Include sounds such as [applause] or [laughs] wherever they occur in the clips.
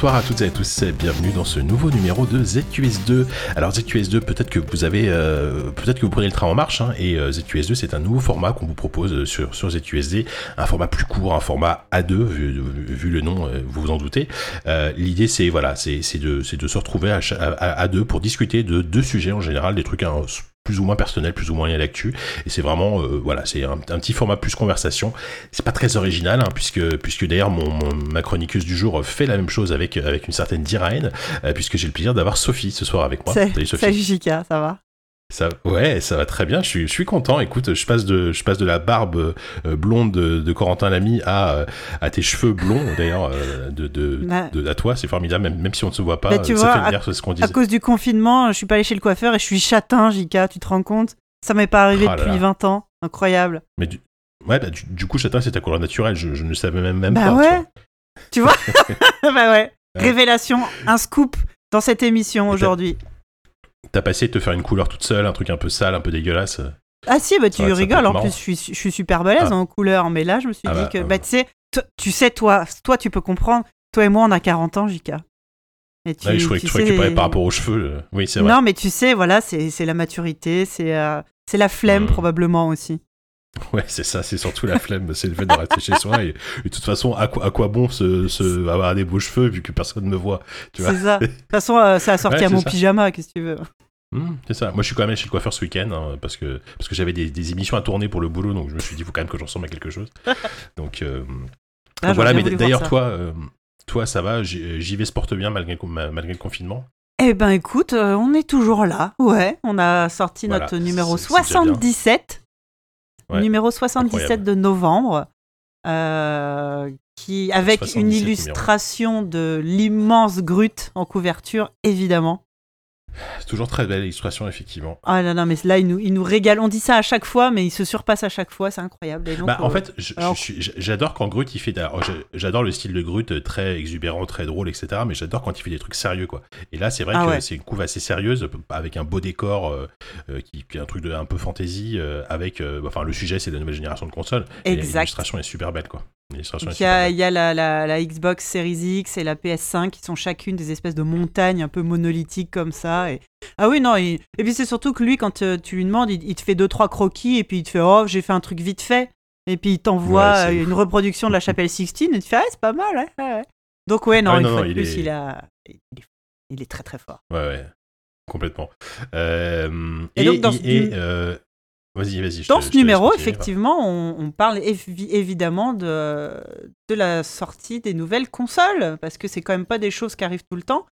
Bonsoir à toutes et à tous, bienvenue dans ce nouveau numéro de ZQS2. Alors ZQS2, peut-être que vous avez, euh, peut-être que vous prenez le train en marche, hein, et euh, ZQS2 c'est un nouveau format qu'on vous propose sur sur ZQSD, un format plus court, un format A2 vu, le nom, euh, vous vous en doutez. Euh, L'idée c'est voilà, c'est de de se retrouver à, deux pour discuter de deux sujets en général, des trucs hein, plus ou moins personnel, plus ou moins lié à l'actu. Et c'est vraiment, euh, voilà, c'est un, un, petit format plus conversation. C'est pas très original, hein, puisque, puisque d'ailleurs mon, mon, ma chroniqueuse du jour fait la même chose avec, avec une certaine Diraen, euh, puisque j'ai le plaisir d'avoir Sophie ce soir avec moi. Salut Sophie. Salut Jika, ça va? Ça, ouais, ça va très bien. Je suis, je suis content. Écoute, je passe de, je passe de la barbe euh, blonde de, de, Corentin Lamy à, euh, à tes cheveux blonds, d'ailleurs, euh, de, de, bah, de, à toi. C'est formidable, même, même si on ne se voit pas. Bah, tu ça vois, fait venir ce qu'on. À cause du confinement, je suis pas allé chez le coiffeur et je suis châtain, Jika. Tu te rends compte? Ça m'est pas arrivé Ah depuis là. 20 ans. Incroyable. Mais du, ouais, bah, du, du coup, châtain, c'est ta couleur naturelle. Je, je ne savais même, même bah pas. ouais. Tu vois, [laughs] [laughs] Bah ouais. Révélation, un scoop dans cette émission Et t'as-. T'as passé de te faire une couleur toute seule, un truc un peu sale, un peu dégueulasse. Ah si, bah tu rigoles. En plus, je suis, je suis super balèze Ah. en couleur, mais là, je me suis Ah dit bah, que, ah bah bah. tu sais, toi- tu sais, toi, toi, tu peux comprendre. Toi et moi, on a 40 ans, Jika. Et tu, Ouais, je croyais que tu tu tu sais- parlais par rapport aux cheveux. euh. Oui, c'est vrai. Non, mais tu sais, voilà, c'est la maturité, c'est euh, la flemme Mm. probablement aussi. [laughs] Ouais, c'est ça, c'est surtout la flemme, c'est le fait de rester chez soi. Et, et de toute façon, à quoi, à quoi bon se, se- avoir des beaux cheveux vu que personne ne me voit C'est ça. De toute façon, euh, ça a sorti Ouais, à mon ça. pyjama, qu'est-ce que tu veux? Hum, C'est ça. Moi, je suis quand même allé chez le coiffeur ce week-end hein, parce que, parce que j'avais des, des émissions à tourner pour le boulot, donc je me suis dit, il faut quand même que je ressemble à quelque chose. [laughs] Donc, euh, Ah, donc voilà, mais d'ailleurs, toi, euh, toi, ça va, j'y vais se porte bien malgré, malgré le confinement? Eh ben écoute, euh, on est toujours là. Ouais, on a sorti Voilà, notre numéro c'est- c'est déjà bien. 77. Ouais, numéro 77 incroyable. de novembre. euh, qui, avec 77 une numéro. illustration de l'immense Grut en couverture, évidemment. C'est toujours très belle illustration, effectivement. Ah non, non, mais là, il nous, il nous régale. On dit ça à chaque fois, mais il se surpasse à chaque fois, c'est incroyable. Et donc, Bah, en euh, fait, alors- j'adore quand Grut il fait. j'ai- J'adore le style de Grut euh, très exubérant, très drôle, etc. Mais j'adore quand il fait des trucs sérieux, quoi. Et là, c'est vrai Ah que ouais. c'est une couve assez sérieuse, avec un beau décor, euh, qui, est un truc de, un peu fantasy, euh, avec. enfin, le sujet, c'est la nouvelle génération de consoles. Et Exact. L'illustration est super belle, quoi. Il y a, belle. il y a la, la- la Xbox Series X et la PS5 qui sont chacune des espèces de montagnes un peu monolithiques comme ça. Et... Ah oui, non, il- et puis c'est surtout que lui, quand euh, tu lui demandes, il, il te fait deux, trois croquis et puis il te fait Oh, j'ai fait un truc vite fait. Et puis il t'envoie Ouais, euh, [laughs] une reproduction de la chapelle Sixtine et tu fais Ah, c'est pas mal, ouais. Donc, ouais, non, une non, fois non, de il plus, est- il, a... il, est... très très fort. Ouais, ouais. Complètement. Euh, Et donc, dans ce- euh, Vas-y, vas-y. je Dans ce numéro, effectivement, on, on parle évi- évidemment de, de la sortie des nouvelles consoles, parce que c'est quand même pas des choses qui arrivent tout le temps.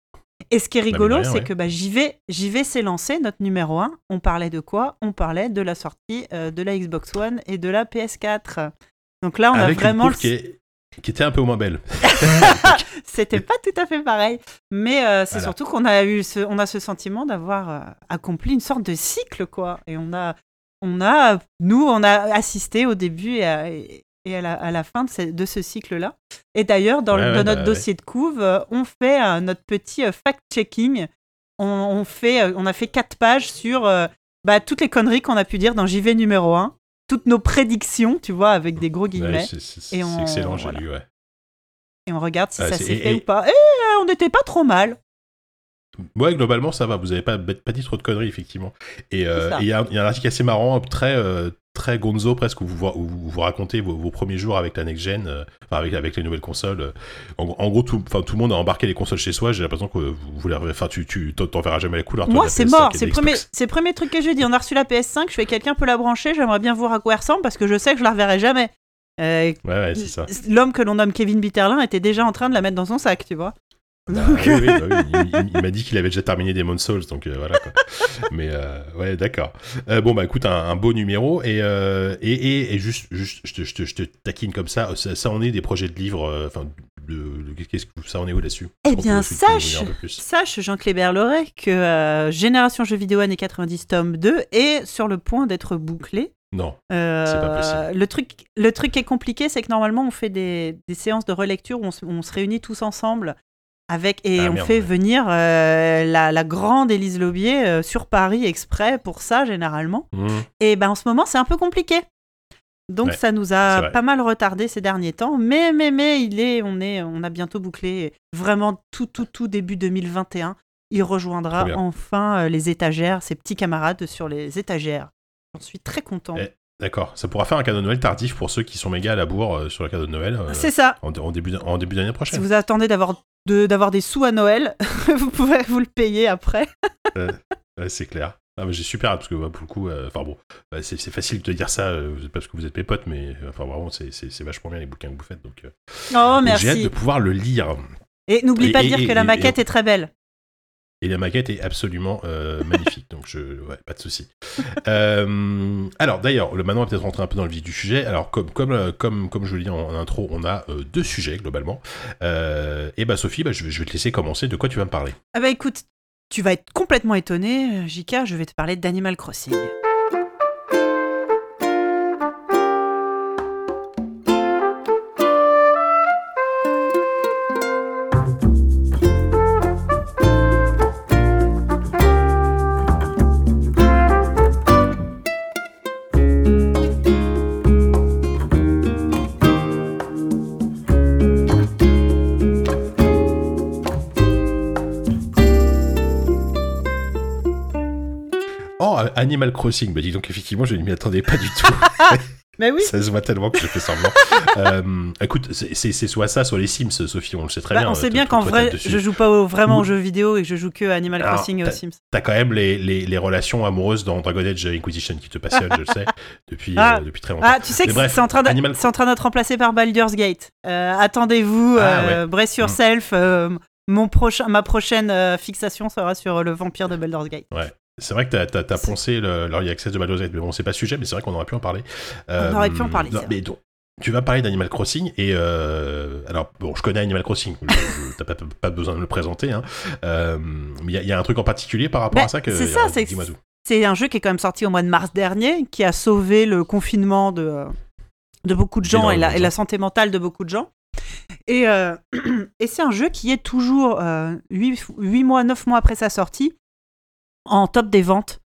Et ce qui est de rigolo, c'est ouais. que bah, j'y vais, j'y vais s'élancer, notre numéro 1. On parlait de quoi? On parlait de la sortie euh, de la Xbox One et de la PS4. Donc là, on Avec a vraiment... une le- qui, est- qui était un peu moins belle. [laughs] C'était pas tout à fait pareil. Mais euh, c'est Voilà. surtout qu'on a eu ce, on a ce sentiment d'avoir euh, accompli une sorte de cycle, quoi. Et on a, on a, nous, on a assisté au début et à, et à la, à la fin de ce, de ce cycle-là. Et d'ailleurs, dans, le- Ouais, dans ouais, notre bah, dossier de couve, euh, on fait euh, notre petit euh, fact-checking. On, on fait, on a fait quatre pages sur euh, bah, toutes les conneries qu'on a pu dire dans JV numéro 1. Toutes nos prédictions, tu vois, avec des gros guillemets. C'est- excellent, j'ai lu, ouais. et on regarde si Ah, ça s'est fait et- ou pas. Et on n'était pas trop mal. Ouais, globalement, ça va. Vous avez pas, pas dit trop de conneries, effectivement. Et euh, il y, a un- il y a un article assez marrant, très, euh, très gonzo presque, où vous, où vous, vous racontez vos, vos premiers jours avec la next-gen, euh, enfin avec, avec les nouvelles consoles. En, en gros, tout, tout le monde a embarqué les consoles chez soi. J'ai l'impression que vous, vous enfin, tu, tu t'en verras jamais la couleur. toi, Moi, la c'est PS5 mort. C'est le premier, c'est truc que j'ai dit. On a reçu la PS5. Je fais quelqu'un peut la brancher. J'aimerais bien voir à quoi elle ressemble parce que je sais que je la reverrai jamais. Ouais, ouais, c'est ça. L'homme que l'on nomme Kevin Bitterlin était déjà en train de la mettre dans son sac, tu vois. Bah, Donc, oui, oui, bah oui, il, m'a dit qu'il avait déjà terminé Demon's Souls, donc euh, voilà quoi. [laughs] Mais euh, ouais, d'accord. Euh, bon, bah écoute, un, un beau numéro. Et, euh, et, et, et juste, juste je, te, je, te, je te taquine comme ça. Ça, ça en est des projets de livres. euh, Enfin, qu'est-ce que ça en est où là-dessus? Eh bien, sache- Sache, Jean-Clébert Loret, que euh, Génération Jeux vidéo années 90 tome 2 est sur le point d'être bouclé. Non. Euh, C'est pas possible. Le truc, le truc qui est compliqué, c'est que normalement, on fait des, des séances de relecture où on se réunit tous ensemble avec, et Ah, on merde, fait ouais. venir euh, la, la grande Élise Laubier euh, sur Paris exprès pour ça, généralement. Mmh. Et ben, en ce moment, c'est un peu compliqué. Donc Ouais, ça nous a pas mal retardé ces derniers temps. Mais, mais, mais, il est, on, est, on a bientôt bouclé. Vraiment tout, tout, tout début 2021. Il rejoindra enfin euh, les étagères, ses petits camarades sur les étagères. J'en suis très content. Eh, D'accord, ça pourra faire un cadeau de Noël tardif pour ceux qui sont méga à la bourre euh, sur le cadeau de Noël euh, C'est ça. en, en début, en début d'année Si prochaine. vous attendez d'avoir de- d'avoir des sous à Noël, [laughs] vous pouvez vous le payer après. [laughs] Ouais, c'est clair. Ah, j'ai super hâte parce que bah, pour le coup, euh, enfin bon, bah, c'est c'est facile de dire ça parce que vous êtes mes potes, mais enfin vraiment, c'est- c'est c'est vachement bien les bouquins que vous faites. Donc, Oh, donc j'ai hâte de merci. pouvoir le lire. Et n'oublie Et- pas de dire et- que la et- maquette est très belle. Et la maquette est absolument euh, magnifique, donc je, ouais, pas de souci. Euh, alors d'ailleurs, le maintenant on va peut-être rentrer un peu dans le vif du sujet. Alors comme euh, je vous l'ai dit en, intro, on a deux sujets globalement. Et bah Sophie, bah, je, vais- te laisser commencer. De quoi tu vas me parler? Ah bah écoute, tu vas être complètement étonné, Jika, je vais te parler d'Animal Crossing. Animal Crossing. Bah dis donc effectivement, je ne m'y attendais pas du tout. [laughs] Mais oui, ça se voit tellement que je fais semblant. [laughs] Euh, écoute, c'est soit ça, soit les Sims, Sophie. On le sait très Bah, bien. on sait Toi, bien qu'en vrai, je joue pas au- vraiment Ou- aux jeux vidéo et que je joue que à Animal Alors, Crossing et aux Sims. T'as quand même les, les, les relations amoureuses dans Dragon Age Inquisition qui te passionnent, je le sais, [laughs] depuis, Ah. euh, depuis très longtemps. Ah, tu sais Mais que c'est en, train de- Animal- c'est en train d'être remplacé par Baldur's Gate. Euh, Attendez-vous, Ah, euh, brace yourself. euh, mon prochain, ma prochaine euh, fixation sera sur le vampire de Baldur's Gate. C'est vrai que t'as, t'as, t'as poncé le- l'Early Access de Baldur's Gate, mais bon, c'est pas sujet, mais c'est vrai qu'on aurait pu en parler. Euh, aurait pu en parler, non, mais donc, tu vas parler d'Animal Crossing, et euh, alors, bon, je connais Animal Crossing, t'as pas, pas besoin de le présenter, hein, euh, mais il y, a- il y a un truc en particulier par rapport Bah, à ça que. c'est ça, euh, c'est-. C'est un jeu qui est quand même sorti au mois de mars dernier, qui a sauvé le confinement de, de beaucoup de gens et la, et santé mentale de beaucoup de gens. Et, euh, [clears throat] et c'est un jeu qui est toujours 8, mois, 9 mois après sa sortie en top des ventes.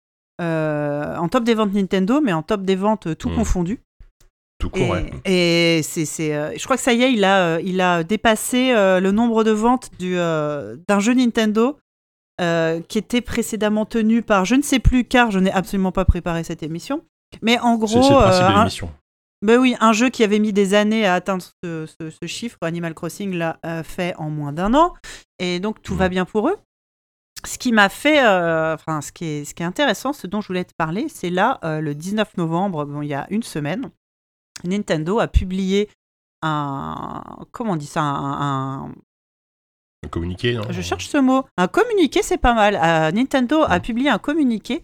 Euh, en top des ventes Nintendo, mais en top des ventes euh, tout Mm. confondu. Tout court, Et, et c'est, c'est, euh, je crois que ça y est, il a, il a dépassé le nombre de ventes du, d'un jeu Nintendo euh, qui était précédemment tenu par je ne sais plus car je n'ai absolument pas préparé cette émission. Mais en gros, c'est le principe euh, de l'émission. ben oui, un jeu qui avait mis des années à atteindre ce, ce- ce chiffre, Animal Crossing l'a euh, fait en moins d'un an, et donc tout va bien pour eux. Ce qui m'a fait, euh, enfin, ce qui, est, ce qui est intéressant, ce dont je voulais te parler, c'est là, euh, le 19 novembre, bon, il y a une semaine, Nintendo a publié un, comment on dit ça, un, un- Un communiqué, non? Je cherche ce mot, un communiqué, c'est pas mal. Euh, Nintendo a publié un communiqué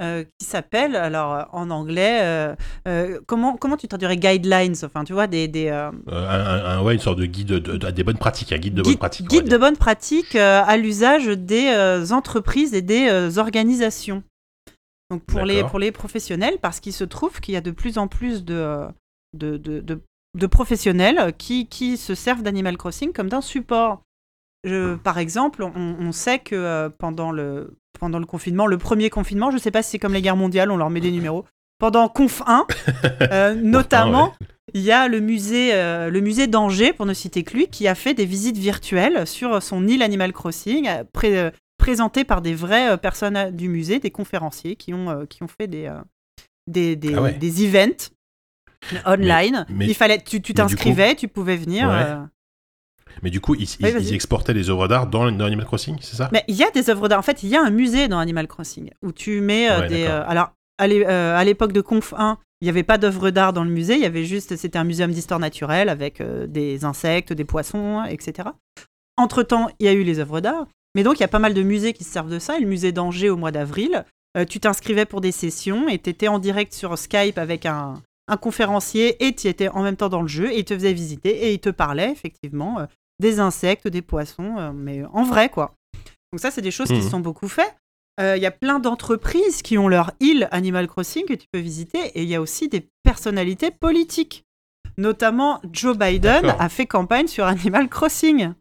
euh, qui s'appelle, alors euh, en anglais, euh, euh, comment, comment tu traduirais guidelines, enfin tu vois, des, des un, un- ouais, une sorte de guide de, de- des bonnes pratiques, un guide de guide, bonnes pratiques. guide de bonnes pratiques à l'usage des entreprises et des organisations. Donc pour les, pour les professionnels, parce qu'il se trouve qu'il y a de plus en plus de, de, de, professionnels qui, qui se servent d'Animal Crossing comme d'un support. Je- par exemple, on, on sait que pendant, le, pendant le confinement, le premier confinement, je ne sais pas si c'est comme les guerres mondiales, on leur met des numéros. Pendant Conf 1, [laughs] euh, notamment, il y a le musée, euh, le musée d'Angers, pour ne citer que lui, qui a fait des visites virtuelles sur son île Animal Crossing, euh, pré- présentées par des vraies personnes du musée, des conférenciers qui ont, qui ont fait des, des, des, Ah ouais. des events online. mais- il fallait, tu t'inscrivais, tu pouvais venir. Ouais. Mais du coup, ils, Oui, exportaient les œuvres d'art dans, dans Animal Crossing, c'est ça? Mais il y a des œuvres d'art. En fait, il y a un musée dans Animal Crossing où tu mets euh, Ouais, des. euh, alors, à euh, à l'époque de Conf 1, il n'y avait pas d'œuvres d'art dans le musée. Il y avait juste. C'était un muséum d'histoire naturelle avec des insectes, des poissons, etc. Entre temps, il y a eu les œuvres d'art. Mais donc, il y a pas mal de musées qui se servent de ça. Et le musée d'Angers au mois d'avril, euh, tu t'inscrivais pour des sessions et tu étais en direct sur Skype avec un, un conférencier et tu étais en même temps dans le jeu et il te faisait visiter et il te parlait effectivement des insectes, des poissons, euh, mais en vrai quoi. Donc ça, c'est des choses qui Mhm. se sont beaucoup faites. Euh, Il y a plein d'entreprises qui ont leur île Animal Crossing que tu peux visiter et il y a aussi des personnalités politiques. Notamment, Joe Biden a fait campagne sur Animal Crossing.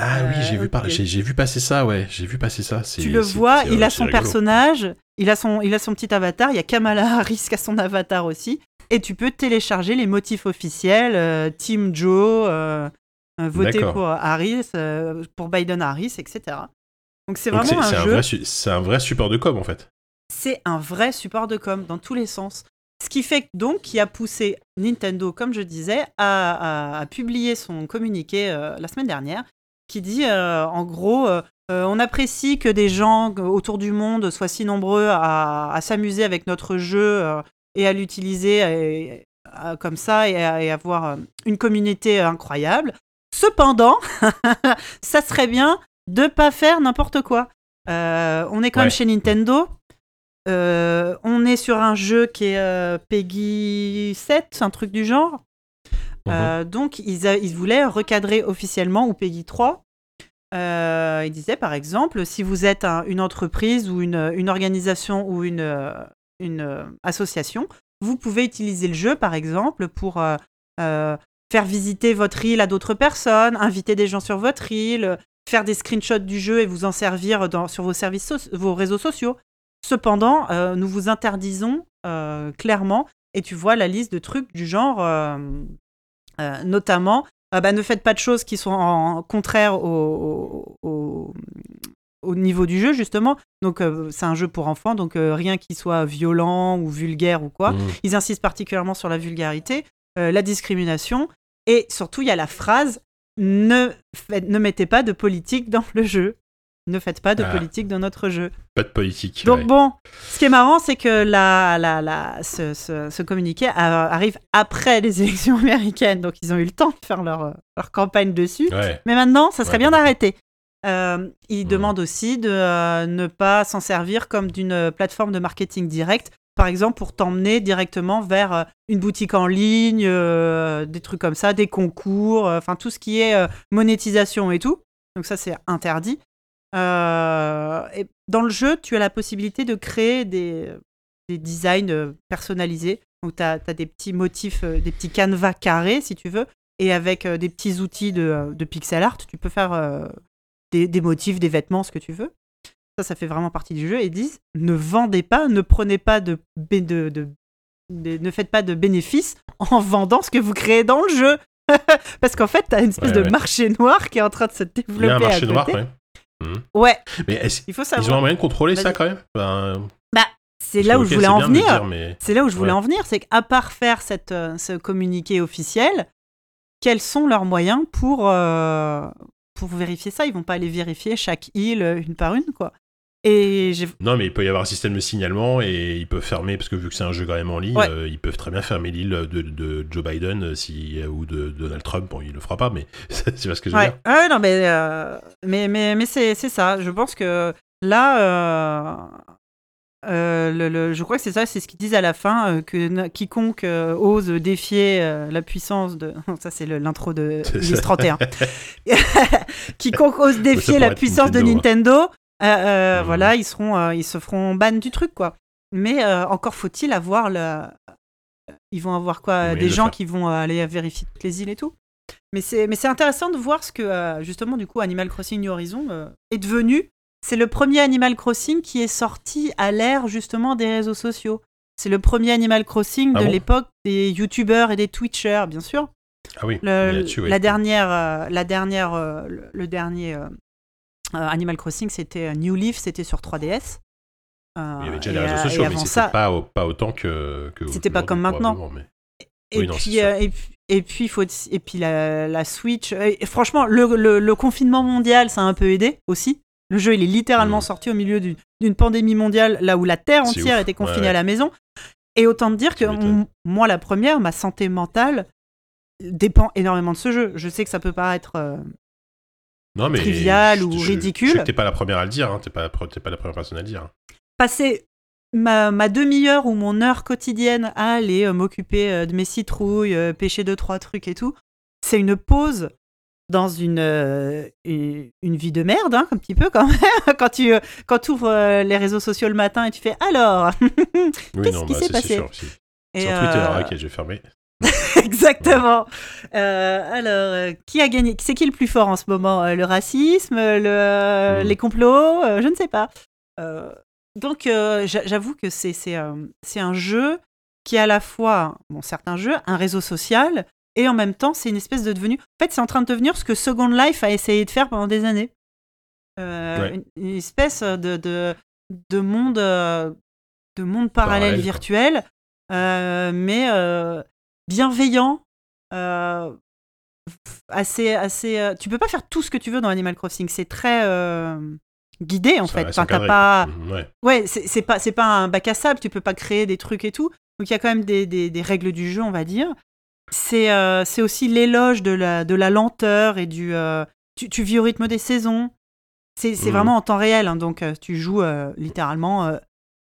Ah oui, j'ai Euh, vu, par- ok. j'ai, vu passer ça, ouais. J'ai vu passer ça. Tu le vois, il a son rigolo. personnage, il a son, il a son petit avatar. Il y a Kamala [laughs] Harris qui a son avatar aussi. et tu peux télécharger les motifs officiels, Team Joe, voter pour Harris, pour Biden Harris, etc. Donc c'est vraiment un, jeu. C'est un vrai support de com en fait. C'est un vrai support de com dans tous les sens. Ce qui fait donc qui a poussé Nintendo, comme je disais, à, publier son communiqué euh, la semaine dernière, qui dit euh, en gros, euh, on apprécie que des gens autour du monde soient si nombreux à, s'amuser avec notre jeu et à l'utiliser comme ça et, et avoir une communauté incroyable. Cependant, [laughs] ça serait bien de pas faire n'importe quoi. Euh, on est quand même chez Nintendo. Euh, on est sur un jeu qui est euh, Peggy 7, un truc du genre. Mhm. donc, ils, ils, voulaient recadrer officiellement, ou Peggy 3. ils disaient, par exemple, si vous êtes une entreprise ou une, une organisation ou une, une association, vous pouvez utiliser le jeu, par exemple, pour faire visiter votre île à d'autres personnes, inviter des gens sur votre île, faire des screenshots du jeu et vous en servir dans, sur vos, services vos réseaux sociaux. Cependant, euh, nous vous interdisons euh, clairement, et tu vois la liste de trucs du genre, euh, notamment, bah, ne faites pas de choses qui sont en, contraire au, au, au, niveau du jeu, justement. Donc, c'est un jeu pour enfants, donc rien qui soit violent ou vulgaire ou quoi. Mmh. Ils insistent particulièrement sur la vulgarité, la discrimination, et surtout, il y a la phrase ne, ne mettez pas de politique dans le jeu. Ne faites pas de ah. politique dans notre jeu. Pas de politique. Donc bon, ce qui est marrant, c'est que la, la, la, ce, ce, communiqué arrive après les [laughs] élections américaines, donc ils ont eu le temps de faire leur, leur campagne dessus. Mais maintenant, ça serait bien d'arrêter. Euh, ils mmh. demandent aussi de euh, ne pas s'en servir comme d'une plateforme de marketing direct par exemple, pour t'emmener directement vers euh, une boutique en ligne, euh, des trucs comme ça, des concours, euh, enfin tout ce qui est monétisation et tout. Donc ça, c'est interdit. dans le jeu, tu as la possibilité de créer des, designs personnalisés. Donc tu as, des petits motifs, des petits canevas carrés, si tu veux. Et avec des petits outils de, pixel art, tu peux faire des motifs, des vêtements, ce que tu veux ça, ça fait vraiment partie du jeu, et disent ne vendez pas, ne prenez pas de, de, de, ne faites pas de bénéfices en vendant ce que vous créez dans le jeu. [laughs] Parce qu'en fait, tu as une espèce de marché noir qui est en train de se développer. Il y a un marché noir, ouais. Mmh. Ouais. Mais il faut savoir. Ils ont un moyen de contrôler ça quand même? Ben, Bah, c'est là, où je voulais en venir. C'est là où je voulais en venir. C'est qu'à part faire cette, euh, ce communiqué officiel, quels sont leurs moyens pour, euh, pour vérifier ça Ils vont pas aller vérifier chaque île euh, une par une, quoi. Et non, mais il peut y avoir un système de signalement et ils peuvent fermer, parce que vu que c'est un jeu quand même en ligne, euh, ils peuvent très bien fermer l'île de, de, Joe Biden euh, si, ou de Donald Trump. Bon, il le fera pas, mais [laughs] c'est ce que je veux dire. Ah, non, mais, mais, mais, mais c'est ça. Je pense que là, le, je crois que c'est ça, c'est ce qu'ils disent à la fin, que quiconque ose défier la puissance de. [laughs] ça, c'est l'intro de [laughs] List 31. [laughs] quiconque ose défier la puissance de Nintendo. Euh, euh, mmh. Voilà, ils seront, euh, ils se feront ban du truc, quoi. Mais encore faut-il avoir. Ils vont avoir quoi Des gens qui vont aller vérifier toutes les îles et tout. Mais c'est, mais c'est intéressant de voir ce que, justement, du coup, Animal Crossing New Horizon est devenu. C'est le premier Animal Crossing qui est sorti à l'ère, justement, des réseaux sociaux. C'est le premier Animal Crossing ah de l'époque des YouTubers et des Twitchers, bien sûr. Ah oui, La dernière, la dernière, le, dernier euh, Animal Crossing, c'était euh, New Leaf, c'était sur 3DS. Euh, il y avait déjà les réseaux sociaux, mais c'était pas, pas autant que. que c'était pas comme maintenant. Et, puis, et, puis, faut, et puis la, la Switch. franchement, le, le, confinement mondial, ça a un peu aidé aussi. Le jeu, il est littéralement mm. sorti au milieu d'une pandémie mondiale, là où la Terre entière était confinée à la maison. Et autant te dire que moi, la première, ma santé mentale dépend énormément de ce jeu. Je sais que ça peut paraître non, mais trivial ou ridicule. Je que t'es pas la première à le dire, hein. t'es pas, pas la première personne à le dire. Passer ma, ma demi-heure ou mon heure quotidienne à aller euh, m'occuper euh, de mes citrouilles, euh, pêcher deux, trois trucs et tout, c'est une pause dans une, une, vie de merde, hein, un petit peu quand [laughs] même. quand tu quand ouvres les réseaux sociaux le matin et tu fais alors, [laughs] qu'est-ce qui bah, s'est passé? sûr, Sur Twitter, ok, j'ai fermé. Exactement. Euh, alors, euh, qui a gagné C'est qui le plus fort en ce moment euh, Le racisme le. Les complots Je ne sais pas. donc, j'avoue que c'est un jeu qui est à la fois, bon, certains jeux, un réseau social, et en même temps, c'est une espèce de devenu. En fait, c'est en train de devenir ce que Second Life a essayé de faire pendant des années. Euh, une, espèce de, de, de monde, euh, de monde parallèle, virtuel, euh, mais euh, bienveillant. assez, assez. tu peux pas faire tout ce que tu veux dans Animal Crossing. C'est très guidé en Ça fait. Enfin, t'as pas. Mhm, Ouais. Ouais, c'est c'est pas, c'est pas un bac à sable, tu peux pas créer des trucs et tout. Donc il y a quand même des, des- des règles du jeu, on va dire. C'est euh, c'est aussi l'éloge de la, de la lenteur et du. euh, tu, tu vis au rythme des saisons. C'est Mhm. vraiment en temps réel, hein, donc euh, tu joues littéralement.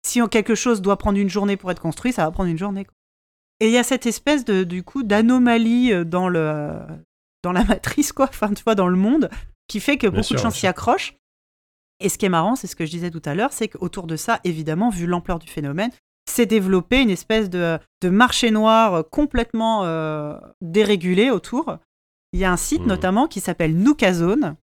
si quelque chose doit prendre une journée pour être construit, ça va prendre une journée. quoi. Et il y a cette espèce de, du coup, d'anomalie dans, le, dans la [laughs] matrice, quoi, enfin, tu vois, dans le monde, qui fait que Bien beaucoup sûr, de gens s'y accrochent. Et ce qui est marrant, c'est ce que je disais tout à l'heure, c'est qu'autour de ça, évidemment, vu l'ampleur du phénomène, s'est développé une espèce de, de marché noir euh, complètement euh, dérégulé autour. Il y a un site Mhm. notamment qui s'appelle Nookazone,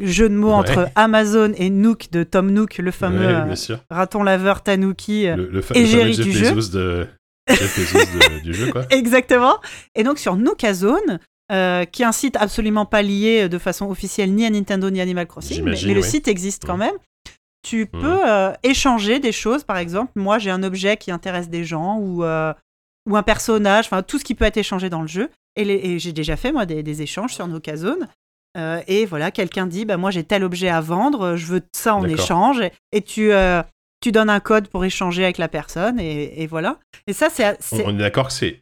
jeu de mots Ouais. entre Amazon et Nook de Tom Nook, le fameux Ouais, euh, raton laveur Tanuki. Le, le, fa- le du jeu. De de- du jeu, quoi. [laughs] Exactement. Et donc sur Nookazone, euh, qui est un site absolument pas lié de façon officielle ni à Nintendo ni à Animal Crossing, mais, le site existe quand même. Tu Mhm. peux euh, échanger des choses, par exemple. Moi, j'ai un objet qui intéresse des gens ou, euh, ou un personnage, enfin tout ce qui peut être échangé dans le jeu. Et, j'ai déjà fait moi des, des échanges sur Nookazone. Euh, et voilà, quelqu'un dit, bah moi j'ai tel objet à vendre, je veux ça en échange. Et, et tu tu donnes un code pour échanger avec la personne et, et voilà. Et ça c'est On, est d'accord que c'est.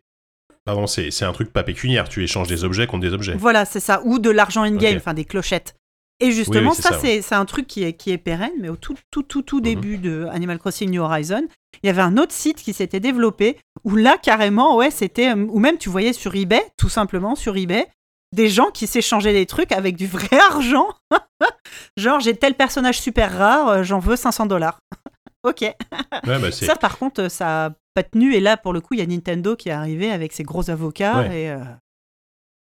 Pardon, c'est un truc pas pécuniaire. Tu échanges des objets contre des objets. Voilà, c'est ça. Ou de l'argent in-game, enfin des clochettes. Et justement, oui, ça, c'est un truc qui est, qui est pérenne, mais au tout, tout, tout, tout Mhm. début de Animal Crossing New Horizon, il y avait un autre site qui s'était développé où là, carrément, ouais, c'était. euh, Ou même tu voyais sur eBay, tout simplement sur eBay, des gens qui s'échangeaient des trucs avec du vrai [laughs] argent. Genre, j'ai tel personnage super rare, euh, j'en veux 500 dollars. [laughs] ok. Ouais, bah. Ça, par contre, ça a pas tenu. Et là, pour le coup, il y a Nintendo qui est arrivé avec ses gros avocats. Ouais. Et, euh,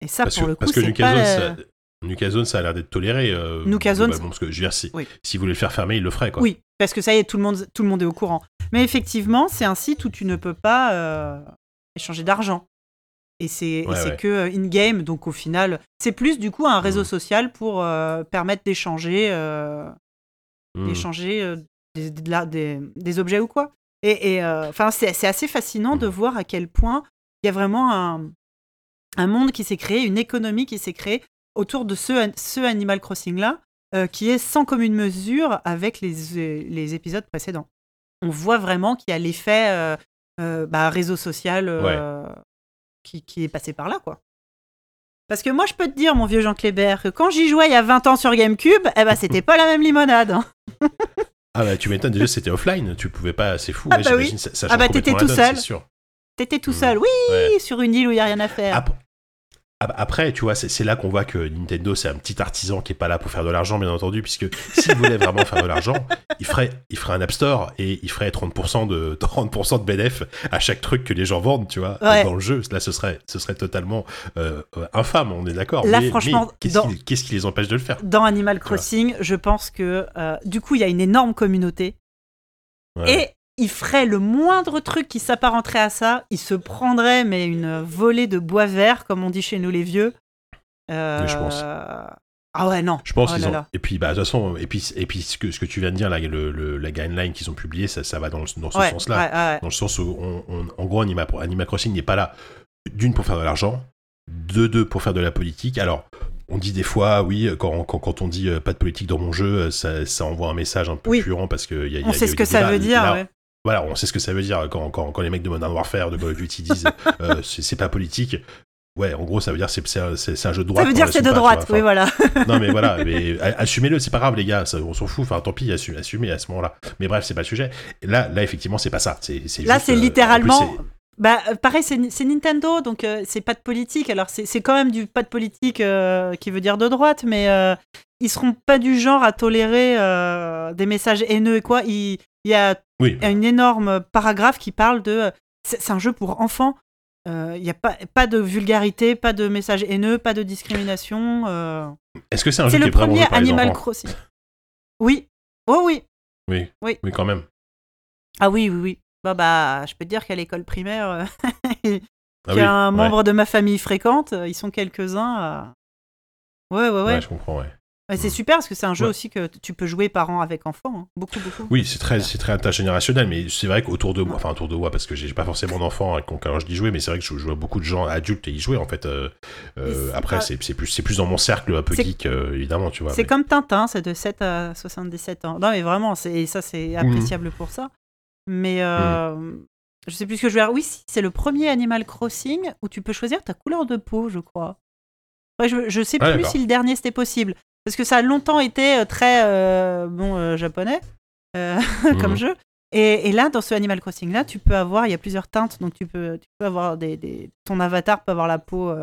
et ça, Parce pour que, le coup, parce que Nucazone, pas. Nucazone, ça a l'air d'être toléré. Euh, Nucazone, globalement, parce que je veux dire, si, Oui. s'ils voulaient le faire fermer, ils le feraient, quoi. Oui, parce que ça y est, tout le monde, tout le monde est au courant. Mais effectivement, c'est un site où tu ne peux pas euh, échanger d'argent. Et c'est Ouais, que euh, in-game, donc au final, c'est plus du coup un réseau Mhm. social pour euh, permettre d'échanger Hmm. d'échanger des, de la- des, des objets ou quoi. Et enfin, c'est assez fascinant de Mhm. voir à quel point il y a vraiment un, un monde qui s'est créé, une économie qui s'est créée autour de ce, ce Animal Crossing-là, euh, qui est sans commune mesure avec les, les épisodes précédents. On voit vraiment qu'il y a l'effet euh, euh, bah, réseau social qui, qui est passé par là, quoi. Parce que moi, je peux te dire, mon vieux Jean Kléber, que quand j'y jouais il y a 20 ans sur GameCube, eh ben, c'était pas la même limonade. hein. Ah bah tu m'étonnes, déjà c'était offline, tu pouvais pas, c'est fou. Ah ouais, bah oui. ça, ça Ah bah t'étais tout donne, seul. T'étais tout Mhm. seul, oui, Ouais. sur une île où il y a rien à faire. Ap- Après, tu vois, c'est là qu'on voit que Nintendo, c'est un petit artisan qui est pas là pour faire de l'argent, bien entendu, puisque s'il [laughs] voulait vraiment faire de l'argent, il ferait, il ferait un App Store et il ferait 30% de [laughs] 30% de bénéf à chaque truc que les gens vendent, tu vois, Ouais. dans le jeu. Là, ce serait, ce serait totalement euh, euh, infâme, on est d'accord. Là, mais- franchement, qu'est-ce qui, les empêche de le faire? Dans Animal Crossing, je pense que euh, du coup, il y a une énorme communauté. Ouais. Et il ferait le moindre truc qui s'apparenterait à ça, il se prendrait mais une volée de bois vert, comme on dit chez nous les vieux. Euh, Oui, je pense. Ah ouais, non. Je pense Oh qu'ils ont. là. Et puis, bah, de toute façon, et puis, et puis ce, que, ce que tu viens de dire, là, le, le- la guideline qu'ils ont publiée, ça, ça va dans, le- dans ce Ouais, sens-là. ouais, ouais. Dans le sens où, on, on- en gros, Anima, Anima Crossing n'est pas là, d'une, pour faire de l'argent, de deux, pour faire de la politique. Alors, on dit des fois, oui, quand, quand, quand on dit euh, pas de politique dans mon jeu, euh, ça, ça envoie un message un peu Oui. parce que y a, y a- On y a sait ce que ça veut dire. Là, ouais. Voilà, on sait ce que ça veut dire quand, quand, quand les mecs de Modern Warfare, de Call of Duty disent [laughs] euh, c'est pas politique. Ouais, en gros, ça veut dire c'est c'est un, un jeu de droite. Ça veut dire que c'est de pas, droite, oui, voilà. [laughs] Non, mais voilà, mais assumez-le, c'est pas grave, les gars, ça, on s'en fout. Enfin, tant pis, assume- assumez à ce moment-là. Mais bref, c'est pas le sujet. Et Là, là, effectivement, c'est pas ça. C'est Là, c'est euh, en littéralement. Bah, euh, pareil, c'est Nintendo, donc euh, c'est pas de politique. Alors, c'est quand même du pas de politique euh, qui veut dire de droite, mais euh, ils seront pas du genre à tolérer des messages haineux et quoi. Il y a Oui, une énorme paragraphe qui parle de. euh, C'est un jeu pour enfants. Euh, Il n'y a pas, pas de vulgarité, pas de messages haineux, pas de discrimination. euh. est-ce que c'est un jeu C'est qui est vraiment joué par Animal enfants Crossing. Oui. Oh oui. Oui. Oui. Oui, quand même. Ah oui, oui, oui. Bah, bah, je peux te dire qu'à l'école primaire, euh, [laughs] Ah qu'un ouais. membre de ma famille fréquente, euh, ils sont quelques-uns à... Ouais, ouais, ouais. Ouais, je comprends, ouais. C'est super parce que c'est un jeu Ouais. aussi que tu peux jouer parents avec enfants. hein. Beaucoup, beaucoup. Oui, c'est très, c'est très intergénérationnel, mais c'est vrai qu'autour de moi, enfin autour de moi, parce que j'ai pas forcément d'enfants hein, quand je dis jouer, mais c'est vrai que je, je vois beaucoup de gens adultes y jouer en fait. euh, euh, après, c'est c'est plus, c'est plus dans mon cercle un peu geek, euh, évidemment, tu vois. C'est mais- comme Tintin, c'est de 7 à 77 ans. Non, mais vraiment, c'est- et ça, c'est appréciable pour ça. Mais euh, je sais plus ce que je vais dire. Oui, si, c'est le premier Animal Crossing où tu peux choisir ta couleur de peau, je crois. Ouais, je, je sais Ah, plus si le dernier c'était possible. Parce que ça a longtemps été euh, très euh, bon euh, japonais euh, [laughs] comme Mhm. jeu. Et, et là, dans ce Animal Crossing là, tu peux avoir, il y a plusieurs teintes, donc tu peux, tu peux avoir des, des- ton avatar peut avoir la peau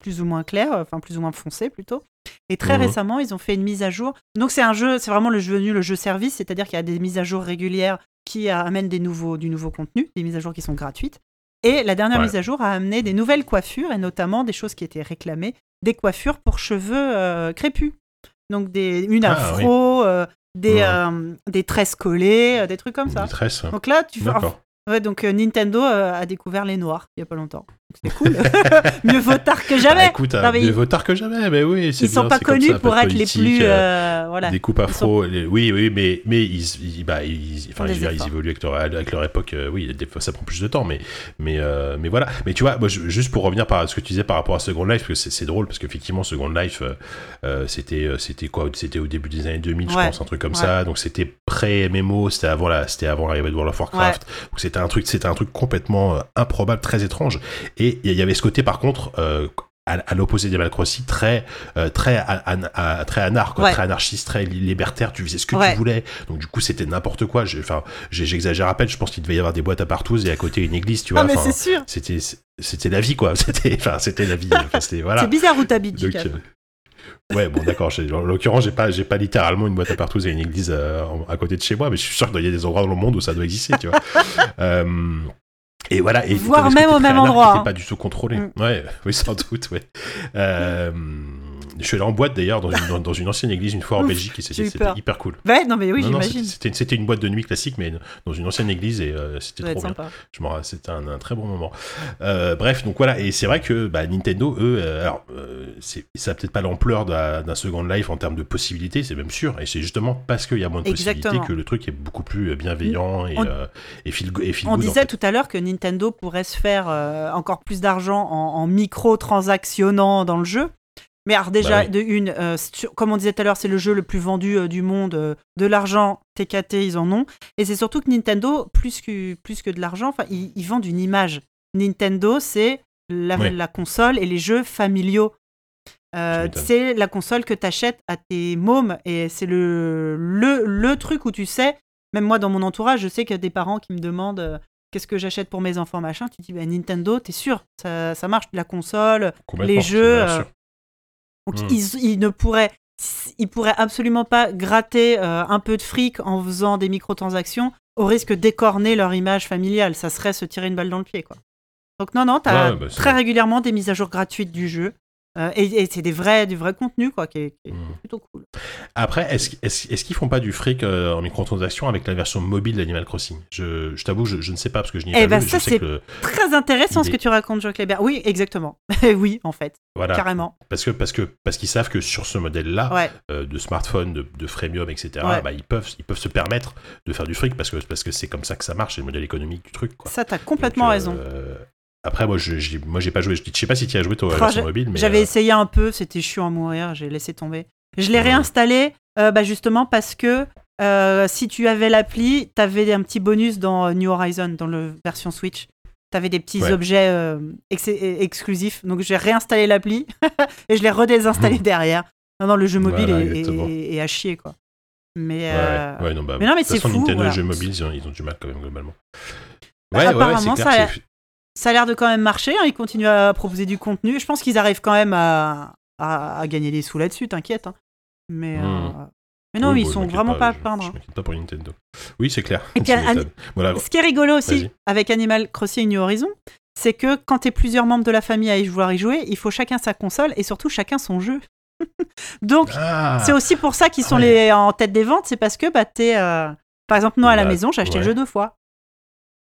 plus ou moins claire, enfin plus ou moins foncée plutôt. Et très Mhm. récemment, ils ont fait une mise à jour. Donc c'est un jeu, c'est vraiment le jeu venu, le jeu service, c'est-à-dire qu'il y a des mises à jour régulières qui amènent des nouveaux, du nouveau contenu, des mises à jour qui sont gratuites. Et la dernière Ouais. mise à jour a amené des nouvelles coiffures et notamment des choses qui étaient réclamées, des coiffures pour cheveux euh, crépus. Donc des, une Ah, afro, euh, des, Ouais. euh, des tresses collées, euh, des trucs comme ça. Détresse. Donc là, tu fais-. Ouais, donc euh, Nintendo euh, a découvert les noirs il y a pas longtemps. C'est cool. [laughs] Mieux vaut tard que Bah, jamais. écoute, Non, euh, mais mieux ils- vaut tard que jamais, mais oui, Ils sont bien, pas c'est comme connus ça, pour pas être les plus. euh, euh, voilà. Des coupes afro, les- oui, oui, mais, mais ils, ils- bah, ils, enfin, Des je veux dire, ils efforts. évoluent avec leur, avec leur époque. oui, des fois, ça prend plus de temps, mais, mais, mais voilà. Mais tu vois, moi, je- juste pour revenir par ce que tu disais par rapport à Second Life, parce que c'est drôle, parce qu'effectivement, Second Life, c'était c'était quoi C'était au début des années 2000, je pense, un truc comme Ouais. ça. Donc c'était pré-MMO, c'était avant la, c'était avant l'arrivée de World of Warcraft. Donc c'était un truc, c'était un truc complètement euh, improbable, très étrange. Et il y avait ce côté, par contre. euh, à, à l'opposé d'Animal Crossing, très, euh, très, an- très anar, quoi, Ouais. très anarchiste, très li- libertaire. Tu faisais ce que Ouais. tu voulais. Donc du coup, c'était n'importe quoi. Enfin, j'exagère à peine. Je pense qu'il devait y avoir des boîtes à partous et à côté une église, tu vois. Ah, mais Enfin, c'est sûr. c'était, c'était la vie, quoi. [laughs] C'était, enfin, c'était la vie. Enfin, c'était voilà. C'est bizarre où t'habites, ouais, bon, d'accord. En l'occurrence, j'ai pas, j'ai pas littéralement une boîte à partous et une église euh, à côté de chez moi, mais je suis sûr qu'il y a des endroits dans le monde où ça doit exister, tu vois. [laughs] Euh, et voilà. Et Voire même au même endroit, qui pas du tout contrôlé. Mm. Ouais, oui, sans doute, ouais. Euh, je suis allé en boîte d'ailleurs dans une, dans, dans une ancienne église une fois en Ouf, Belgique et c'était hyper cool. Ouais, non, mais oui, j'imagine. c'était, une boîte de nuit classique, mais dans une ancienne église et euh, c'était trop bien. sympa. Je m'en c'était un, un très bon moment. Euh, bref, donc voilà, et c'est vrai que bah, Nintendo, eux, euh, alors, ça a peut-être pas l'ampleur d'un, Second Life en termes de possibilités, c'est même sûr, et c'est justement parce qu'il y a moins de possibilités Exactement. que le truc est beaucoup plus bienveillant et, On- euh, et feel, et feel On good, en disait fait. tout à l'heure que Nintendo pourrait se faire encore plus d'argent en, en micro-transactionnant dans le jeu. Mais alors déjà, Bah oui. de une, euh, comme on disait tout à l'heure, c'est le jeu le plus vendu euh, du monde. euh, de l'argent, TKT, ils en ont. Et c'est surtout que Nintendo, plus que, plus que de l'argent, ils, ils vendent une image. Nintendo, c'est la, console et les jeux familiaux. C'est la console que tu achètes à tes mômes et c'est le, le, le truc où tu sais, même moi dans mon entourage, je sais qu'il y a des parents qui me demandent qu'est-ce que j'achète pour mes enfants, machin. Tu dis, bah, Nintendo, t'es sûr, ça, ça marche, la console, les jeux. Donc Mm. ils, ils ne pourraient, ils pourraient absolument pas gratter euh, un peu de fric en faisant des microtransactions au risque d'écorner leur image familiale. Ça serait se tirer une balle dans le pied, quoi. Donc non, non, t'as Ouais, bah, très régulièrement des mises à jour gratuites du jeu. Euh, et et c'est des vrais, du vrai contenu, quoi, qui est, qui est Mm. plutôt cool. Après, est-ce qu'ils font pas du fric euh, en microtransaction avec la version mobile d'Animal Crossing? Je, je t'avoue, je, je ne sais pas parce que je n'y ai Eh pas mais ça, c'est- le- Très intéressant ce que tu racontes, Joe Kleber. Oui, exactement. [laughs] oui, en fait, voilà, carrément. parce que parce que parce qu'ils savent que sur ce modèle-là, Ouais. euh, de smartphone, de, de freemium, etc. Ouais. Bah, ils peuvent ils peuvent se permettre de faire du fric parce que parce que c'est comme ça que ça marche, c'est le modèle économique du truc. Quoi. Ça, t'as complètement Donc, euh, raison. Après, moi, je moi, j'ai pas joué. Je je sais pas si tu as joué toi à la version mobile, mais J'avais euh, essayé un peu, c'était chiant à mourir, j'ai laissé tomber. Je l'ai Ouais. réinstallé euh, bah, justement parce que euh, si tu avais l'appli, t'avais un petit bonus dans New Horizon, dans la version Switch. T'avais des petits Ouais. objets ex- exclusifs. Donc j'ai réinstallé l'appli [laughs] et je l'ai redésinstallé [laughs] derrière. Non, non, le jeu mobile Voilà, est, est- est à chier, quoi. Mais, ouais, non, bah, mais non, mais c'est fou, Nintendo voilà. et jeux mobiles, ils ont, ils ont du mal quand même globalement. Bah, Ouais, ouais, ouais, apparemment, c'est ça clair. a- ça a l'air de quand même marcher. hein, Ils continuent à proposer du contenu. Je pense qu'ils arrivent quand même à, à, à gagner des sous là-dessus, t'inquiète. hein. Mais, Hmm. euh, mais non, Oui, ils bon, sont vraiment pas à je- plaindre. Je hein. m'inquiète pas pour Nintendo. Oui, c'est clair. Et puis. Voilà. Ce qui est rigolo aussi avec Animal Crossing New Horizon, c'est que quand t'es plusieurs membres de la famille à y vouloir y jouer, il faut chacun sa console et surtout chacun son jeu. [laughs] Donc, Ah, c'est aussi pour ça qu'ils sont Ouais. les, en tête des ventes, c'est parce que bah, t'es. euh, Par exemple, moi à la Bah, maison, j'ai acheté le jeu deux fois.